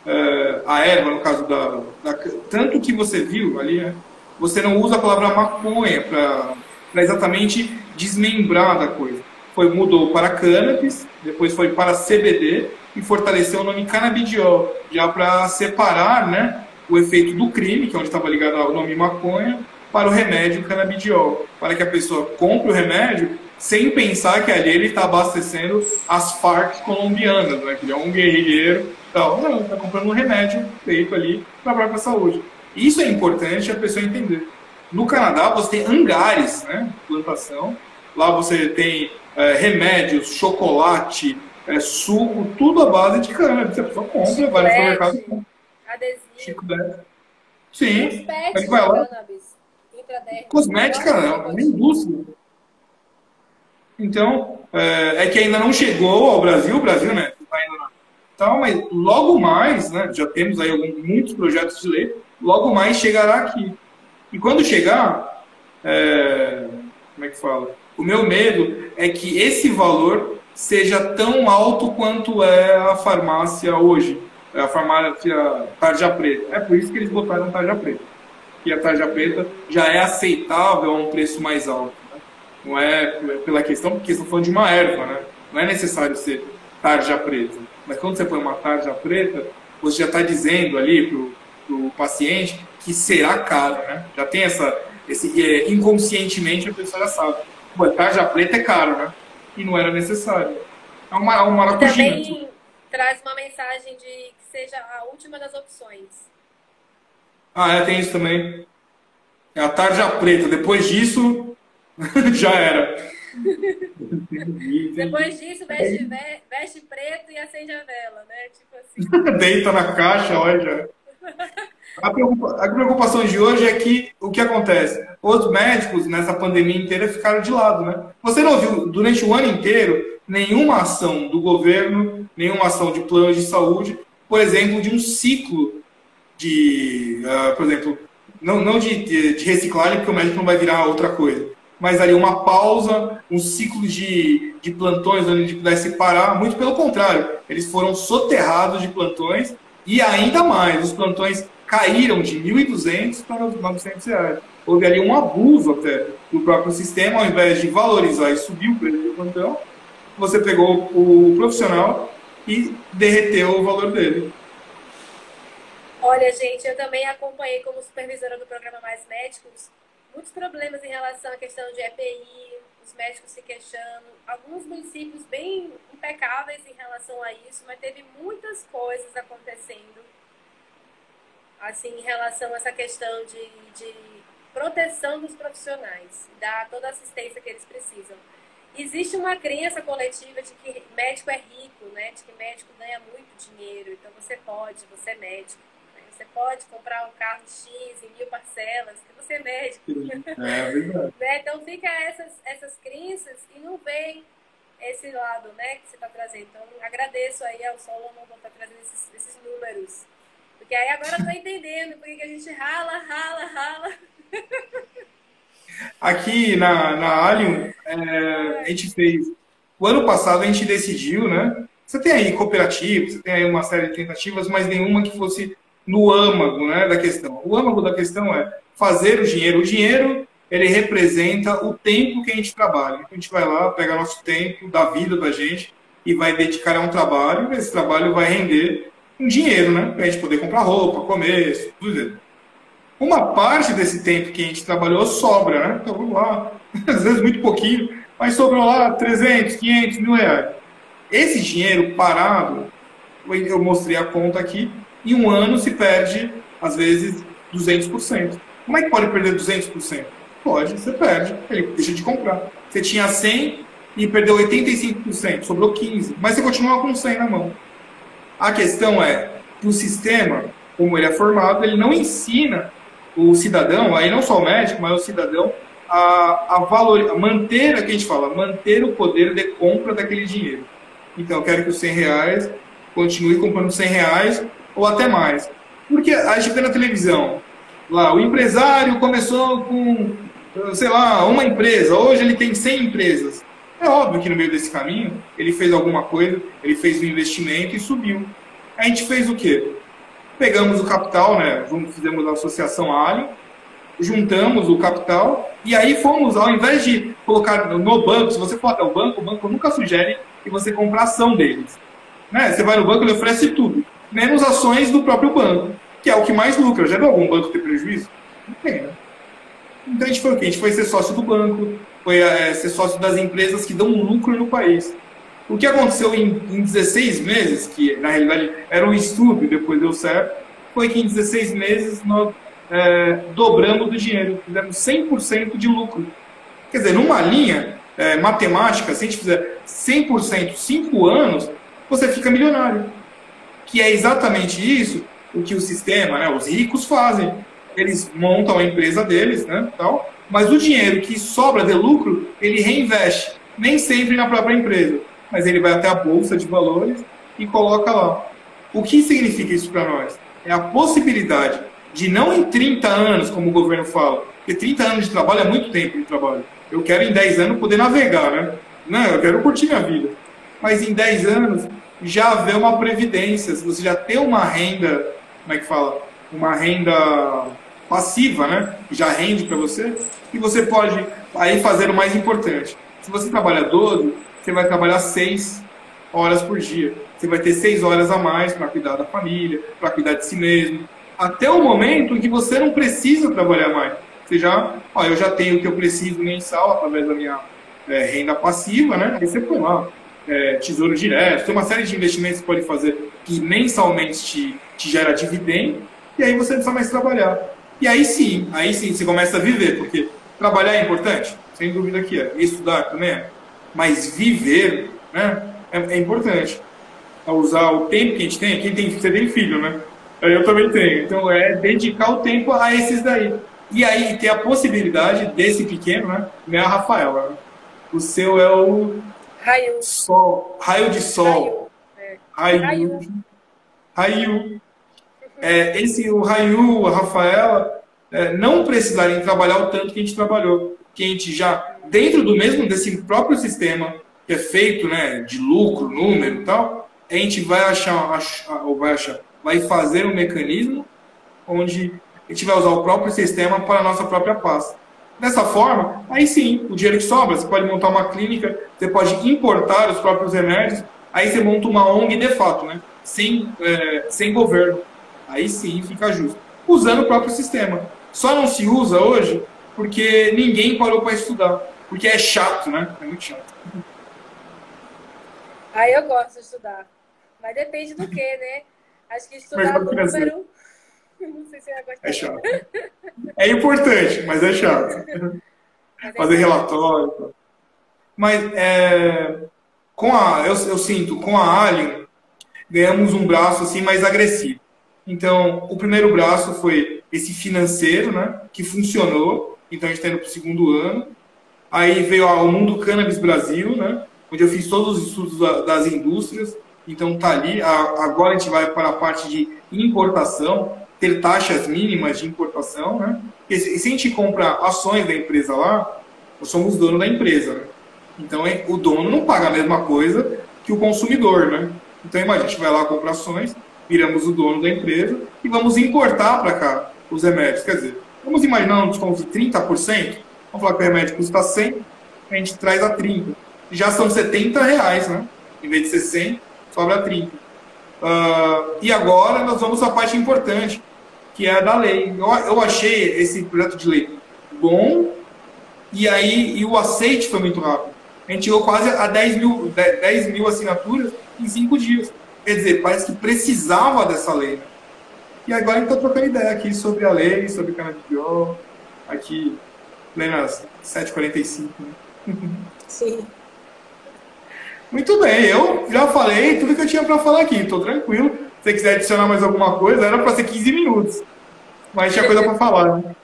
uh, a erva, no caso da, da, Tanto que você viu ali, né? Você não usa a palavra maconha para exatamente desmembrar da coisa. Foi, mudou para cannabis, depois foi para CBD e fortaleceu o nome canabidiol, já para separar né, o efeito do crime, que é onde estava ligado ao nome maconha, para o remédio canabidiol, para que a pessoa compre o remédio sem pensar que ali ele está abastecendo as Farc colombianas, né? que ele é um guerrilheiro. Então, não, está comprando um remédio feito ali para a própria saúde. Isso é importante a pessoa entender. No Canadá, você tem hangares, né? Plantação. Lá você tem é, remédios, chocolate, é, suco, tudo à base de cannabis. A pessoa compra, vai no supermercado. Adesivo. Sim. Mas vai lá. Cosmética, é uma indústria. Então, é, é, que ainda não chegou ao Brasil, o Brasil, né? Tá ainda Então, mas logo mais, né? Já temos aí alguns, muitos projetos de lei, logo mais chegará aqui. E quando chegar, é, como é que fala? O meu medo é que esse valor seja tão alto quanto é a farmácia hoje, a farmácia tarja preta. É por isso que eles botaram tarja preta. E a tarja preta já é aceitável a um preço mais alto. Não é pela questão, porque estão falando de uma erva, né? Não é necessário ser tarja preta. Mas quando você põe uma tarja preta, você já está dizendo ali para o paciente que será caro, né? Já tem essa, esse, é, inconscientemente a pessoa já sabe. Pô, tarja preta é caro, né? E não era necessário. É uma, é uma Também traz uma mensagem de que seja a última das opções. Ah, é, tem isso também. É a tarja preta. Depois disso, Já era. Depois disso, veste, veste preto e acende a vela, né? Tipo assim. Deita na caixa, olha. A, a preocupação de hoje é que o que acontece? Os médicos nessa pandemia inteira ficaram de lado, né? Você não viu durante o ano inteiro nenhuma ação do governo, nenhuma ação de plano de saúde, por exemplo, de um ciclo de, uh, por exemplo, não, não de, de, de reciclagem, porque o médico não vai virar outra coisa, mas ali uma pausa, um ciclo de, de plantões onde gente pudesse parar. Muito pelo contrário, eles foram soterrados de plantões e ainda mais, os plantões caíram de 1.200 para 900 reais. Houve ali um abuso até do próprio sistema, ao invés de valorizar e subir o preço do plantão, você pegou o profissional e derreteu o valor dele. Olha, gente, eu também acompanhei como supervisora do programa Mais Médicos muitos problemas em relação à questão de EPI, os médicos se queixando, alguns municípios bem impecáveis em relação a isso, mas teve muitas coisas acontecendo assim em relação a essa questão de, de proteção dos profissionais, dar toda a assistência que eles precisam. Existe uma crença coletiva de que médico é rico, né? De que médico ganha muito dinheiro, então você pode, você é médico. Você pode comprar um carro X em mil parcelas, que você é médico. É, verdade. né? Então fica essas, essas crenças e não vem esse lado né, que você está trazendo. Então agradeço aí ao Solomon por estar tá trazendo esses, esses números. Porque aí agora eu estou entendendo porque que a gente rala, rala, rala. Aqui na, na é, a gente fez. O ano passado a gente decidiu, né? Você tem aí cooperativas, você tem aí uma série de tentativas, mas nenhuma que fosse no âmago né, da questão. O âmago da questão é fazer o dinheiro. O dinheiro, ele representa o tempo que a gente trabalha. Então, a gente vai lá, pega nosso tempo, da vida da gente, e vai dedicar a um trabalho, esse trabalho vai render um dinheiro, né? Para a gente poder comprar roupa, comer, tudo. Uma parte desse tempo que a gente trabalhou sobra, né? Então vamos lá, às vezes muito pouquinho, mas sobrou lá 300, 500 mil reais. Esse dinheiro parado, eu mostrei a conta aqui, em um ano se perde, às vezes, 200%. Como é que pode perder 200%? Pode, você perde, ele deixa de comprar. Você tinha 100 e perdeu 85%, sobrou 15%, mas você continua com 100 na mão. A questão é que o sistema, como ele é formado, ele não ensina o cidadão, aí não só o médico, mas o cidadão, a, a, valor, a manter, a que a gente fala, manter o poder de compra daquele dinheiro. Então, eu quero que os 100 reais continue comprando 100 reais ou até mais. Porque a gente vê na televisão, lá, o empresário começou com, sei lá, uma empresa, hoje ele tem 100 empresas. É óbvio que no meio desse caminho ele fez alguma coisa, ele fez um investimento e subiu. A gente fez o quê? Pegamos o capital, né? Fizemos a associação Ali, juntamos o capital e aí fomos, ao invés de colocar no banco, se você for até o banco, o banco nunca sugere que você compre a ação deles. Né? Você vai no banco, ele oferece tudo, menos ações do próprio banco, que é o que mais lucra. Já viu algum banco ter prejuízo? Não tem, né? Então a gente foi o quê? A gente foi ser sócio do banco, foi é, ser sócio das empresas que dão lucro no país. O que aconteceu em, em 16 meses, que na realidade era um estudo e depois deu certo, foi que em 16 meses nós é, dobramos do dinheiro, fizemos 100% de lucro. Quer dizer, numa linha é, matemática, se a gente fizer 100% 5 anos, você fica milionário. Que é exatamente isso o que o sistema, né, os ricos fazem. Eles montam a empresa deles, né, tal, mas o dinheiro que sobra de lucro, ele reinveste, nem sempre na própria empresa, mas ele vai até a bolsa de valores e coloca lá. O que significa isso para nós? É a possibilidade de não em 30 anos, como o governo fala, porque 30 anos de trabalho é muito tempo de trabalho. Eu quero em 10 anos poder navegar, né? Não, eu quero curtir minha vida. Mas em 10 anos já haver uma previdência, se você já tem uma renda, como é que fala? Uma renda passiva, né? Já rende para você, e você pode aí fazer o mais importante. Se você trabalha 12, você vai trabalhar 6 horas por dia. Você vai ter 6 horas a mais para cuidar da família, para cuidar de si mesmo, até o momento em que você não precisa trabalhar mais. Você já, ó, eu já tenho o que eu preciso mensal através da minha é, renda passiva, né? Aí você põe lá, é, tesouro direto, tem uma série de investimentos que você pode fazer que mensalmente te, te gera dividendo, e aí você não precisa mais trabalhar. E aí sim, aí sim você começa a viver, porque trabalhar é importante, sem dúvida que é, estudar também é, mas viver né, é, é importante. A usar o tempo que a gente tem, quem tem, você tem filho, né? Eu também tenho. Então é dedicar o tempo a esses daí. E aí ter a possibilidade desse pequeno, né? Ganhar Rafael. Né? O seu é o raio. Sol, raio de sol. Raio. É. Raio. Raio. É, esse, o Raio, a Rafaela, é, não precisarem trabalhar o tanto que a gente trabalhou. Que a gente já, dentro do mesmo, desse próprio sistema, que é feito né, de lucro, número e tal, a gente vai achar, achar, ou vai achar, vai fazer um mecanismo onde a gente vai usar o próprio sistema para a nossa própria pasta. Dessa forma, aí sim, o dinheiro que sobra, você pode montar uma clínica, você pode importar os próprios remédios, aí você monta uma ONG de fato, né? sem, é, sem governo. Aí sim fica justo. Usando o próprio sistema. Só não se usa hoje porque ninguém parou para estudar. Porque é chato, né? É muito chato. Aí eu gosto de estudar. Mas depende do que, né? Acho que estudar o número. Não sei se. É chato. É importante, mas é chato. Mas é Fazer relatório. Mas é, com a, eu, eu sinto, com a Alien, ganhamos um braço assim mais agressivo. Então, o primeiro braço foi esse financeiro, né, que funcionou. Então, a gente está indo para o segundo ano. Aí veio o Mundo Cannabis Brasil, né, onde eu fiz todos os estudos das indústrias. Então, tá ali. Agora a gente vai para a parte de importação. Ter taxas mínimas de importação, né? E se a gente compra ações da empresa lá, nós somos dono da empresa. Né? Então o dono não paga a mesma coisa que o consumidor, né? Então imagina, a gente vai lá comprar ações, viramos o dono da empresa e vamos importar para cá os remédios. Quer dizer, vamos imaginar um desconto de 30%, vamos falar que o remédio custa 100, a gente traz a 30. Já são 70 reais, né? Em vez de ser 100, sobra 30. Uh, ah, e agora nós vamos à parte importante, que é a da lei. Eu, eu achei esse projeto de lei bom, e aí e o aceite foi muito rápido. A gente chegou quase a 10 mil, 10 mil assinaturas em 5 dias. Quer dizer, parece que precisava dessa lei. Né? E agora a gente está trocando ideia aqui sobre a lei, sobre canabidiol, aqui, plenas 7h45. Né? Sim. Muito bem, eu já falei tudo que eu tinha para falar aqui, estou tranquilo. Se você quiser adicionar mais alguma coisa, era para ser 15 minutos. Mas tinha coisa para falar. Né?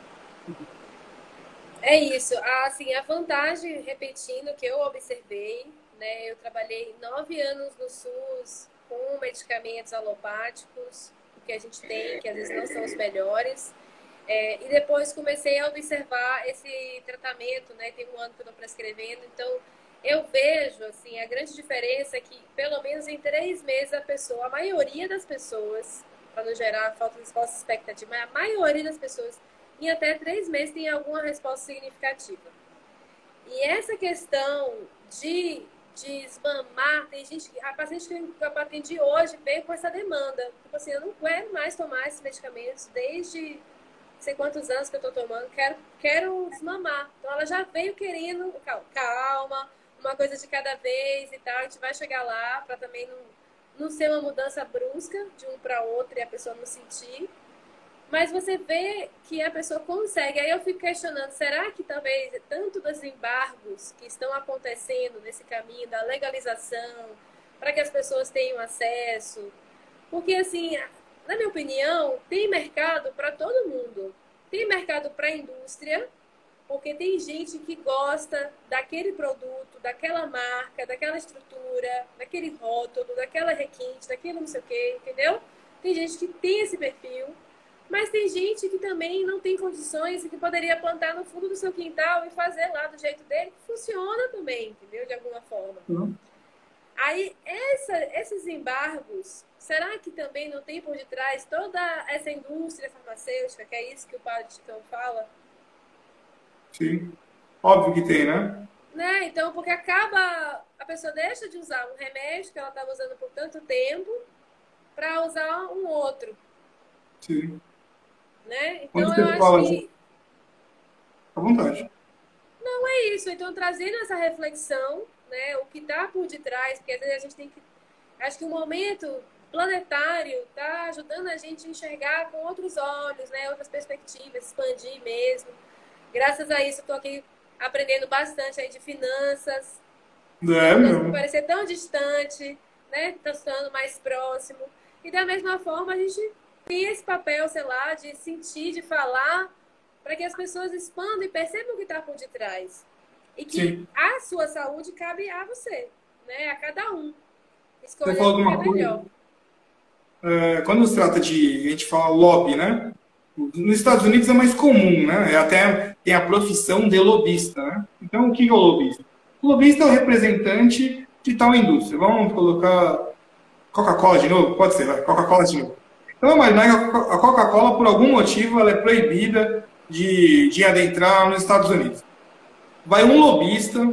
É isso. Assim, a vantagem, repetindo, que eu observei, né? Eu trabalhei nove anos no SUS com medicamentos alopáticos, que a gente tem, que às vezes não são os melhores. É, e depois comecei a observar esse tratamento, né? Tem um ano que eu estou prescrevendo, então eu vejo assim a grande diferença é que pelo menos em três meses a pessoa, a maioria das pessoas, para não gerar falta de falsa expectativa, mas a maioria das pessoas em até três meses tem alguma resposta significativa. E essa questão de desmamar, tem gente que, a paciente que eu atendi hoje veio com essa demanda. Tipo assim, eu não quero mais tomar esses medicamentos desde sei quantos anos que eu estou tomando, quero, quero desmamar. Então ela já veio querendo, calma, uma coisa de cada vez e tal, a gente vai chegar lá para também não, não ser uma mudança brusca de um para outro e a pessoa não sentir. Mas você vê que a pessoa consegue. Aí eu fico questionando: será que talvez tanto dos embargos que estão acontecendo nesse caminho da legalização, para que as pessoas tenham acesso? Porque, assim, na minha opinião, tem mercado para todo mundo. Tem mercado para a indústria, porque tem gente que gosta daquele produto, daquela marca, daquela estrutura, daquele rótulo, daquela requinte, daquilo não sei o quê, entendeu? Tem gente que tem esse perfil mas tem gente que também não tem condições e que poderia plantar no fundo do seu quintal e fazer lá do jeito dele, que funciona também, entendeu? De alguma forma. Uhum. Aí, essa, esses embargos, será que também não tem por detrás toda essa indústria farmacêutica, que é isso que o padre Ticão fala? Sim, óbvio que tem, né? né? Então, porque acaba, a pessoa deixa de usar um remédio que ela estava usando por tanto tempo para usar um outro. Sim. Né? Então eu acho que. Assim? À vontade. Não é isso. Então, trazendo essa reflexão, né, o que está por detrás, porque às vezes a gente tem que. Acho que o momento planetário está ajudando a gente a enxergar com outros olhos, né, outras perspectivas, expandir mesmo. Graças a isso, estou aqui aprendendo bastante aí de finanças. É, meu. Parecer tão distante, né? Está estando mais próximo. E da mesma forma, a gente tem esse papel, sei lá, de sentir, de falar, para que as pessoas expandam e percebam o que está por detrás. E que Sim. a sua saúde cabe a você, né? A cada um. Falou o que é melhor. É, quando se trata de, a gente fala lobby, né? Nos Estados Unidos é mais comum, né? É até tem a profissão de lobista, né? Então, o que é o lobista? O lobista é o representante de tal indústria. Vamos colocar Coca-Cola de novo? Pode ser, Coca-Cola de novo. Então, imaginar que a Coca-Cola, por algum motivo, ela é proibida de, de adentrar nos Estados Unidos. Vai um lobista,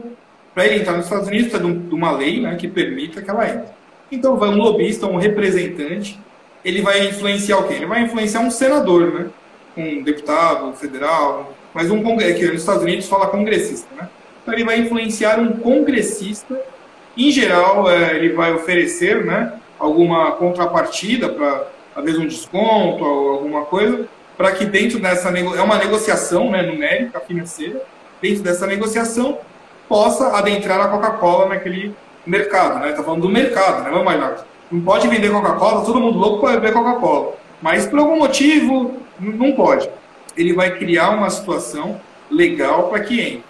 para ele entrar nos Estados Unidos, precisa de uma lei né, que permita que ela entre. Então, vai um lobista, um representante, ele vai influenciar o quê? Ele vai influenciar um senador, né? Um deputado federal, mas um que nos Estados Unidos fala congressista, né? Então, ele vai influenciar um congressista. Em geral, é, ele vai oferecer né, alguma contrapartida para vezes um desconto alguma coisa, para que dentro dessa é uma negociação né, numérica financeira, dentro dessa negociação possa adentrar a Coca-Cola naquele mercado, né? Tá falando do mercado, né? Vamos imaginar. Não pode vender Coca-Cola, todo mundo louco para beber Coca-Cola. Mas por algum motivo não pode. Ele vai criar uma situação legal para que entre.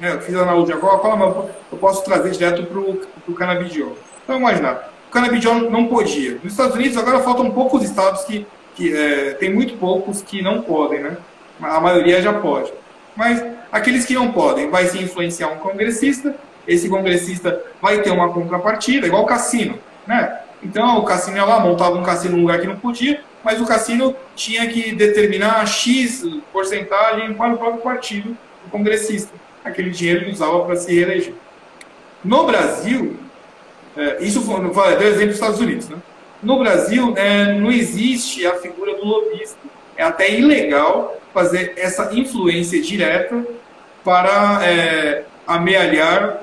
É, eu fiz a analogia da Coca-Cola, mas eu posso trazer direto para o canabidiol. Então, imaginar. O canabidiol não podia. Nos Estados Unidos, agora faltam poucos estados que, que é, tem muito poucos que não podem, né? A maioria já pode. Mas aqueles que não podem, vai se influenciar um congressista, esse congressista vai ter uma contrapartida, igual o cassino, né? Então o cassino ia lá, montava um cassino num lugar que não podia, mas o cassino tinha que determinar X porcentagem para o próprio partido, o congressista. Aquele dinheiro ele usava para se reeleger. No Brasil, é, isso foi, deu exemplo dos Estados Unidos, né? No Brasil, é, não existe a figura do lobista. É até ilegal fazer essa influência direta para é, amealhar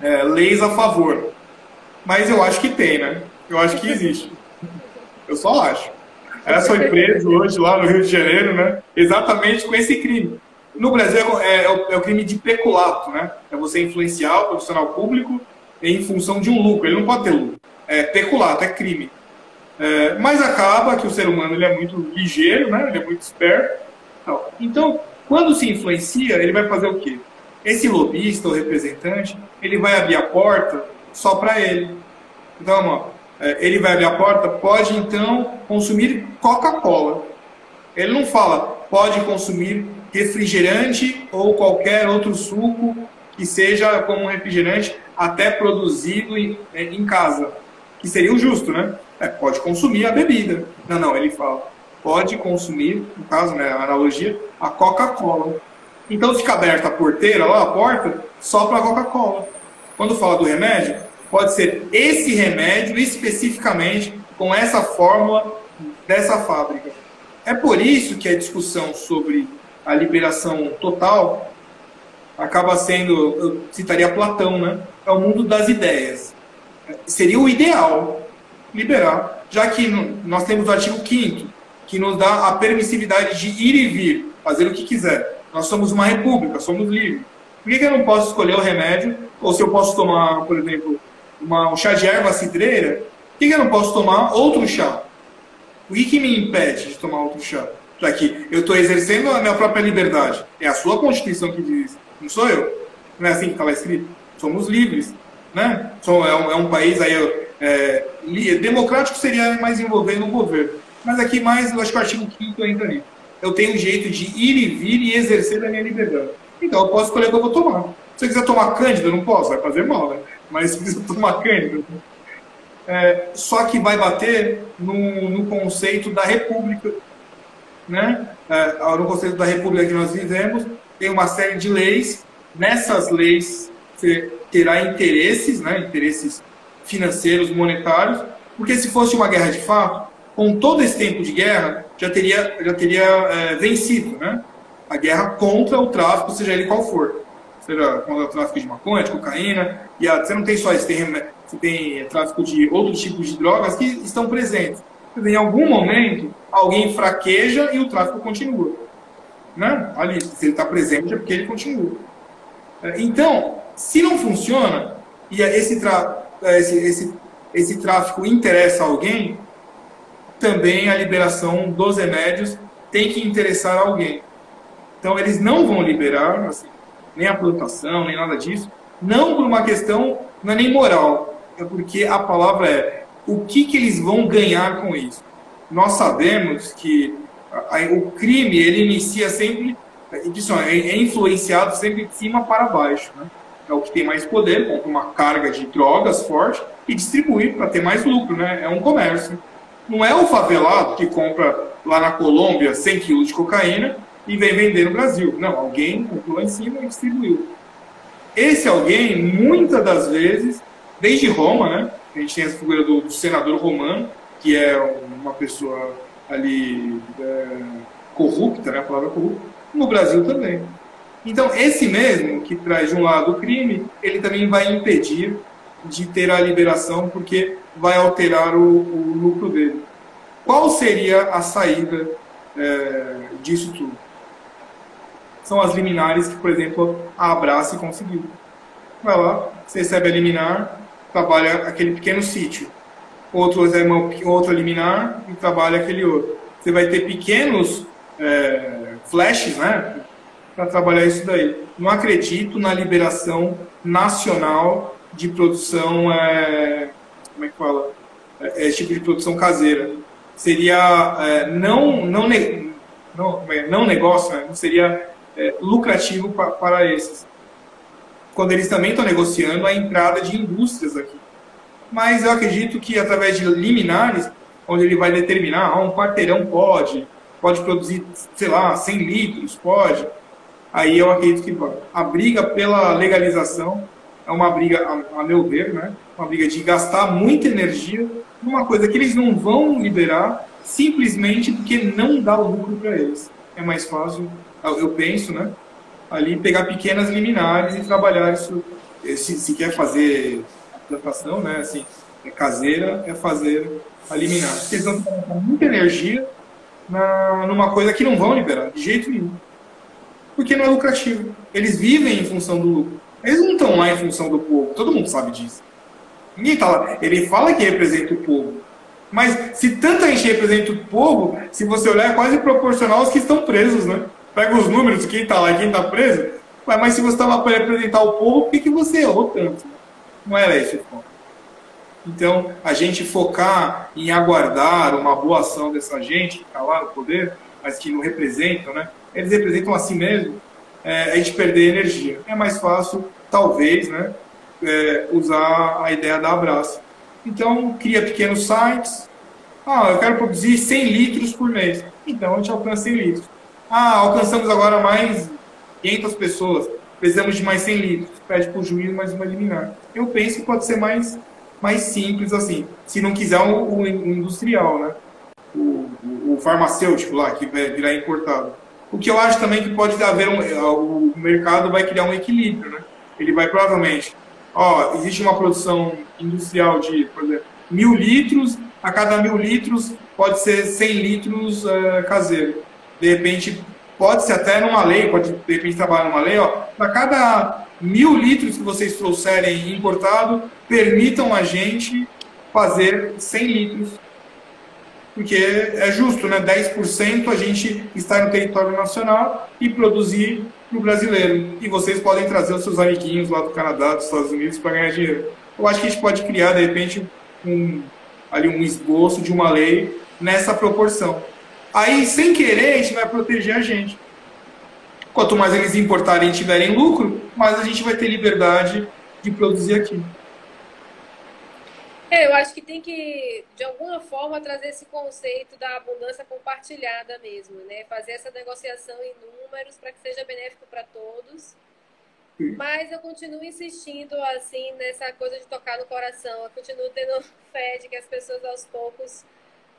é, leis a favor. Mas eu acho que tem, né? Eu acho que existe. Eu só acho. Ela foi preso hoje lá no Rio de Janeiro, né? Exatamente com esse crime. No Brasil é, é, o, é o crime de peculato, né? É você influenciar o profissional público em função de um lucro. Ele não pode ter lucro. É peculato, é crime. É, mas acaba que o ser humano ele é muito ligeiro, né? ele é muito esperto. Então, quando se influencia, ele vai fazer o quê? Esse lobista ou representante, ele vai abrir a porta só para ele. Então, ó, é, ele vai abrir a porta, pode então consumir Coca-Cola. Ele não fala, pode consumir refrigerante ou qualquer outro suco que seja como um refrigerante até produzido em, em casa que seria o justo, né? É, pode consumir a bebida. Não, não, ele fala, pode consumir, no caso, né, a analogia, a Coca-Cola. Então fica aberta a porteira lá, a porta, só para Coca-Cola. Quando fala do remédio, pode ser esse remédio especificamente com essa fórmula dessa fábrica. É por isso que a discussão sobre a liberação total acaba sendo, eu citaria Platão, né? É o mundo das ideias seria o ideal liberar, já que nós temos o artigo 5 que nos dá a permissividade de ir e vir, fazer o que quiser. Nós somos uma república, somos livres. Por que, que eu não posso escolher o remédio? Ou se eu posso tomar, por exemplo, uma, um chá de erva cidreira, por que, que eu não posso tomar outro chá? O que, que me impede de tomar outro chá? Já que eu estou exercendo a minha própria liberdade. É a sua Constituição que diz, não sou eu. Não é assim que está lá escrito? Somos livres. Né? É, um, é um país aí, é, democrático seria mais envolvendo o governo. Mas aqui mais, eu acho que o artigo 5 entra ali. Eu tenho um jeito de ir e vir e exercer a minha liberdade. Então eu posso escolher o que eu vou tomar. Se eu quiser tomar cândida, não posso, vai fazer mal, né? Mas se eu quiser tomar cândida. É, só que vai bater no, no conceito da república. Né? É, no conceito da república que nós vivemos, tem uma série de leis. Nessas leis, você terá interesses, né, interesses financeiros, monetários, porque se fosse uma guerra de fato, com todo esse tempo de guerra, já teria, já teria é, vencido né? A guerra contra o tráfico, seja ele qual for. Seja contra o tráfico de maconha, de cocaína, e a, você não tem só isso, tem, você tem tráfico de outros tipos de drogas que estão presentes. Em algum momento, alguém fraqueja e o tráfico continua. Né? Ali, se ele está presente é porque ele continua. É, então, se não funciona e esse, é, esse, esse, esse tráfico interessa alguém, também a liberação dos remédios tem que interessar alguém. Então eles não vão liberar assim, nem a plantação, nem nada disso, não por uma questão, não é nem moral, é porque a palavra é o que, que eles vão ganhar com isso. Nós sabemos que a, a, o crime ele inicia sempre, é, é influenciado sempre de cima para baixo. Né? é o que tem mais poder, compra uma carga de drogas forte e distribui para ter mais lucro, né? É um comércio. Não é o favelado que compra lá na Colômbia 100 quilos de cocaína e vem vender no Brasil. Não, alguém comprou em cima e distribuiu. Esse alguém, muitas das vezes, desde Roma, né? A gente tem essa figura do, do senador romano, que é uma pessoa ali é, corrupta, né? A palavra corrupta. No Brasil também. Então, esse mesmo que traz de um lado o crime, ele também vai impedir de ter a liberação, porque vai alterar o, o lucro dele. Qual seria a saída é, disso tudo? São as liminares que, por exemplo, a Abrace conseguiu. Vai lá, você recebe a liminar, trabalha aquele pequeno sítio. Outro recebe uma outra liminar e trabalha aquele outro. Você vai ter pequenos é, flashes, né? para trabalhar isso daí. Não acredito na liberação nacional de produção, é, como é que fala? É, esse tipo de produção caseira. seria é, não, não, não, é, não negócio, né? não seria é, lucrativo pra, para esses. Quando eles também estão negociando a entrada de indústrias aqui. Mas eu acredito que através de liminares, onde ele vai determinar, ah, um quarteirão pode, pode produzir, sei lá, 100 litros, pode. Aí eu acredito que a briga pela legalização é uma briga, a, a meu ver, né? uma briga de gastar muita energia numa coisa que eles não vão liberar simplesmente porque não dá lucro para eles. É mais fácil, eu penso, né? Ali pegar pequenas liminares e trabalhar isso. Se, se quer fazer plantação, né? Assim, é caseira, é fazer a liminar. Porque eles vão colocar muita energia na, numa coisa que não vão liberar, de jeito nenhum. Porque não é lucrativo. Eles vivem em função do lucro. Eles não estão lá em função do povo. Todo mundo sabe disso. Ninguém está lá. Ele fala que representa o povo. Mas se tanta gente representa o povo, se você olhar, é quase proporcional aos que estão presos, né? Pega os números de quem está lá e quem está preso. Mas se você está lá para representar o povo, por que, que você errou tanto? Não era esse o ponto. Então, a gente focar em aguardar uma boa ação dessa gente que está lá no poder, mas que não representam, né? Eles representam a si mesmo, é, a gente perder energia. É mais fácil, talvez, né? É, usar a ideia da abraço. Então, cria pequenos sites. Ah, eu quero produzir 100 litros por mês. Então, a gente alcança 100 litros. Ah, alcançamos agora mais 500 pessoas. Precisamos de mais 100 litros. Pede para o juiz mais uma liminar. Eu penso que pode ser mais, mais simples assim. Se não quiser o, o industrial, né? O, o, farmacêutico lá, que vai virar importado. O que eu acho também que pode haver um, o mercado vai criar um equilíbrio, né? Ele vai provavelmente ó, existe uma produção industrial de, por exemplo, mil litros, a cada mil litros pode ser 100 litros uh, caseiro. De repente, pode ser até numa lei, pode de repente trabalhar numa lei, ó, para cada mil litros que vocês trouxerem importado, permitam a gente fazer 100 litros. Porque é justo, né? 10% a gente estar no território nacional e produzir para o brasileiro. E vocês podem trazer os seus amiguinhos lá do Canadá, dos Estados Unidos, para ganhar dinheiro. Eu acho que a gente pode criar, de repente, um, ali um esboço de uma lei nessa proporção. Aí, sem querer, gente vai proteger a gente. Quanto mais eles importarem e tiverem lucro, mais a gente vai ter liberdade de produzir aqui. É, eu acho que tem que, de alguma forma, trazer esse conceito da abundância compartilhada mesmo, né? Fazer essa negociação em números para que seja benéfico para todos. Mas eu continuo insistindo, assim, nessa coisa de tocar no coração. Eu continuo tendo fé de que as pessoas, aos poucos,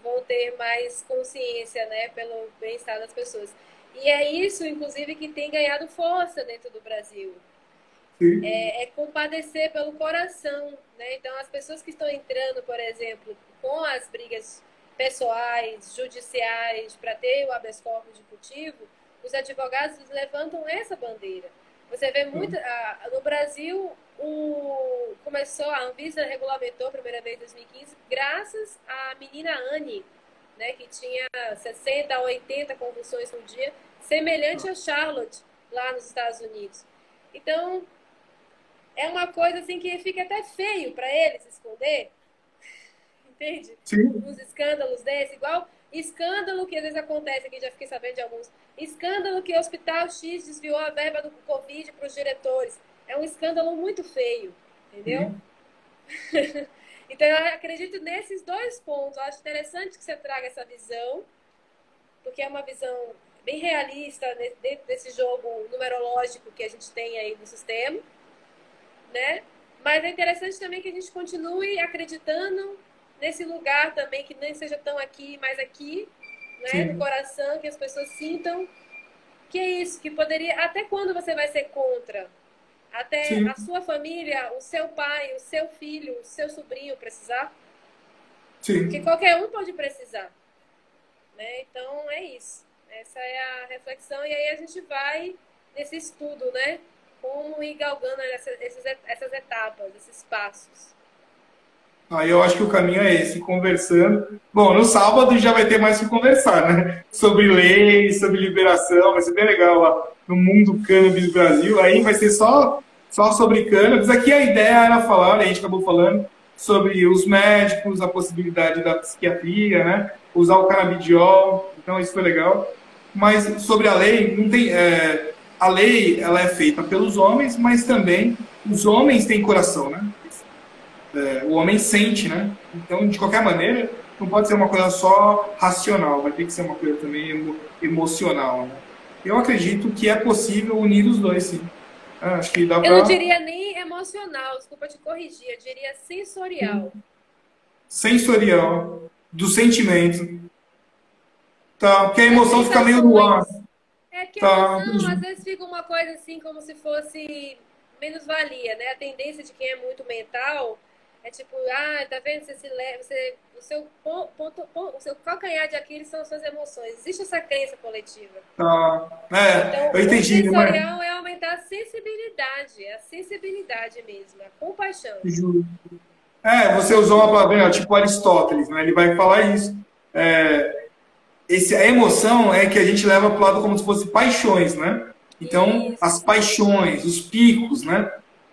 vão ter mais consciência, né? Pelo bem-estar das pessoas. E é isso, inclusive, que tem ganhado força dentro do Brasil é, é, compadecer pelo coração. Né? Então, as pessoas que estão entrando, por exemplo, com as brigas pessoais, judiciais, para ter o habeas corpus de cultivo, os advogados levantam essa bandeira. Você vê muito. No Brasil, o, começou, a Anvisa regulamentou a primeira vez em 2015, graças à menina Anne, né, que tinha 60 a 80 convulsões no dia, semelhante a Charlotte, lá nos Estados Unidos. Então, é uma coisa assim que fica até feio para eles esconder. Entende? Sim. Uns escândalos desses, igual escândalo que às vezes acontece aqui, já fiquei sabendo de alguns. Escândalo que o Hospital X desviou a verba do Covid para os diretores. É um escândalo muito feio, entendeu? Uhum. então, eu acredito nesses dois pontos. Eu acho interessante que você traga essa visão, porque é uma visão bem realista dentro desse jogo numerológico que a gente tem aí no sistema né? Mas é interessante também que a gente continue acreditando nesse lugar também, que nem seja tão aqui, mas aqui, né? No coração, que as pessoas sintam que é isso, que poderia. Até quando você vai ser contra? Até Sim. a sua família, o seu pai, o seu filho, o seu sobrinho precisar? Sim. Porque qualquer um pode precisar. Né? Então é isso. Essa é a reflexão. E aí a gente vai nesse estudo, né? como ir galgando essa, esses, essas etapas, esses passos. Aí eu acho que o caminho é esse, conversando. Bom, no sábado já vai ter mais que conversar, né? Sobre leis, sobre liberação, vai ser bem legal lá no mundo cannabis Brasil. Aí vai ser só, só sobre cannabis. Aqui a ideia era falar, a gente acabou falando sobre os médicos, a possibilidade da psiquiatria, né? Usar o canabidiol, então isso foi legal. Mas sobre a lei, não tem, é, a lei ela é feita pelos homens, mas também os homens têm coração, né? É, o homem sente, né? Então, de qualquer maneira, não pode ser uma coisa só racional, vai ter que ser uma coisa também emo emocional. Né? Eu acredito que é possível unir os dois, sim. Ah, acho que dá pra... Eu não diria nem emocional, desculpa te corrigir, eu diria sensorial. Sensorial, do sentimento. Tá, porque a emoção fica meio no ar. É que tá. a emoção, às vezes fica uma coisa assim, como se fosse menos valia, né? A tendência de quem é muito mental é tipo, ah, tá vendo? Você se leva, você, o seu ponto, ponto, o seu calcanhar de Aquiles são as suas emoções. Existe essa crença coletiva. Ah, é, então, eu entendi. O sensorial mas... é aumentar a sensibilidade, a sensibilidade mesmo, a compaixão. É, você usou uma palavra, tipo Aristóteles, né? Ele vai falar isso. É, esse, a emoção é que a gente leva para o lado como se fosse paixões, né? Então, isso. as paixões, os picos, né?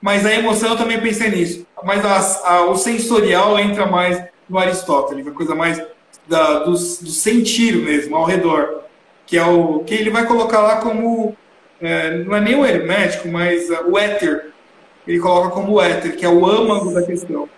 Mas a emoção eu também pensei nisso. Mas a, a, o sensorial entra mais no Aristóteles, a coisa mais da, do, do, sentir mesmo, ao redor. Que é o que ele vai colocar lá como. É, não é nem o hermético, mas uh, o éter. Ele coloca como o éter, que é o âmago da questão.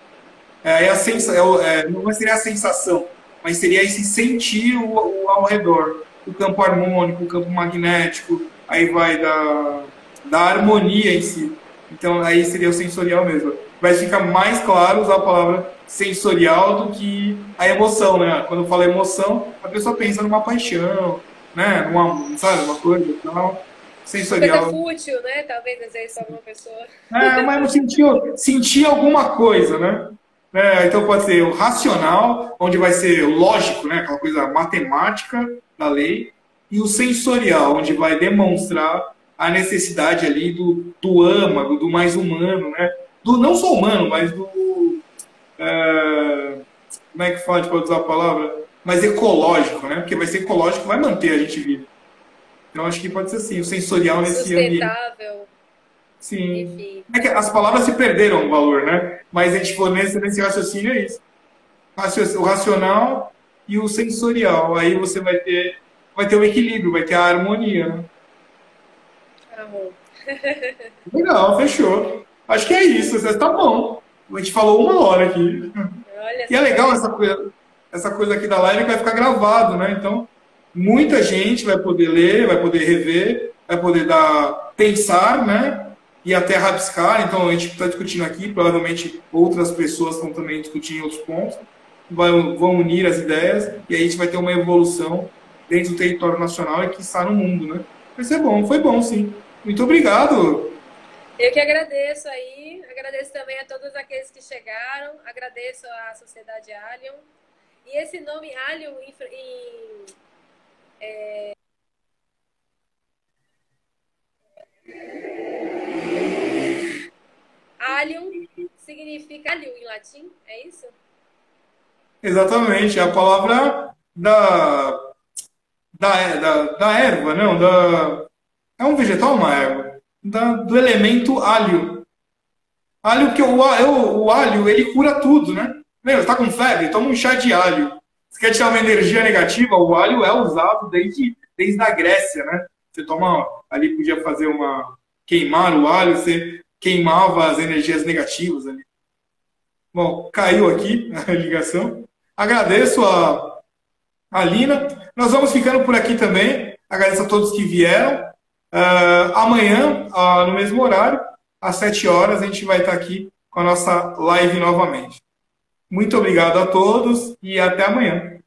É, é a sensa, é, é, não seria a sensação, mas seria esse sentir o, o, ao redor. O campo harmônico, o campo magnético, aí vai da, da harmonia em si. Então aí seria o sensorial mesmo. Mas fica mais claro usar a palavra sensorial do que a emoção, né? Quando eu falo emoção, a pessoa pensa numa paixão, né? Numa, sabe, uma coisa e tal. Sensorial. Coisa fútil, né? Talvez às vezes alguma pessoa. É, mas sentir, sentir alguma coisa, né? É, então pode ser o racional, onde vai ser o lógico, né? Aquela coisa matemática da lei, e o sensorial, onde vai demonstrar a necessidade ali do, do âmago, do mais humano, né? Do, não só humano, mas do. É, como é que fala, para usar a palavra? Mais ecológico, né? Porque vai ser ecológico, vai manter a gente vivo. Então acho que pode ser assim, o sensorial nesse ambiente. Sim. Enfim. É que as palavras se perderam o valor, né? Mas a gente for nesse, nesse raciocínio é isso. O racional e o sensorial. Aí você vai ter, vai ter o equilíbrio, vai ter a harmonia, né? Legal, fechou. Acho que é isso. Tá bom. A gente falou uma hora aqui. Olha e é legal essa coisa, essa coisa aqui da live que vai ficar gravado, né? Então, muita gente vai poder ler, vai poder rever, vai poder dar, pensar, né? E até rabiscar. Então, a gente está discutindo aqui, provavelmente outras pessoas estão também discutindo outros pontos. Vão, vão unir as ideias e aí a gente vai ter uma evolução dentro do território nacional e que está no mundo, né? Vai ser bom, foi bom sim. Muito obrigado. Eu que agradeço aí, agradeço também a todos aqueles que chegaram, agradeço à Sociedade Alien. E esse nome Alien em, em é... Alien significa alho em latim, é isso? Exatamente, é a palavra da, da, da, da erva, não, da, é um vegetal uma erva? Da, do elemento alho. Alho, porque o, o, alho, ele cura tudo, né? Meu, tá com febre? Toma um chá de alho. Você quer tirar uma energia negativa? O alho é usado desde, desde a Grécia, né? Você toma, ali podia fazer uma... Queimar o alho, você queimava as energias negativas ali. Bom, caiu aqui a ligação. Agradeço a, a Lina. Nós vamos ficando por aqui também. Agradeço a todos que vieram. Uh, amanhã, uh, no mesmo horário, às 7 horas, a gente vai estar aqui com a nossa live novamente. Muito obrigado a todos e até amanhã.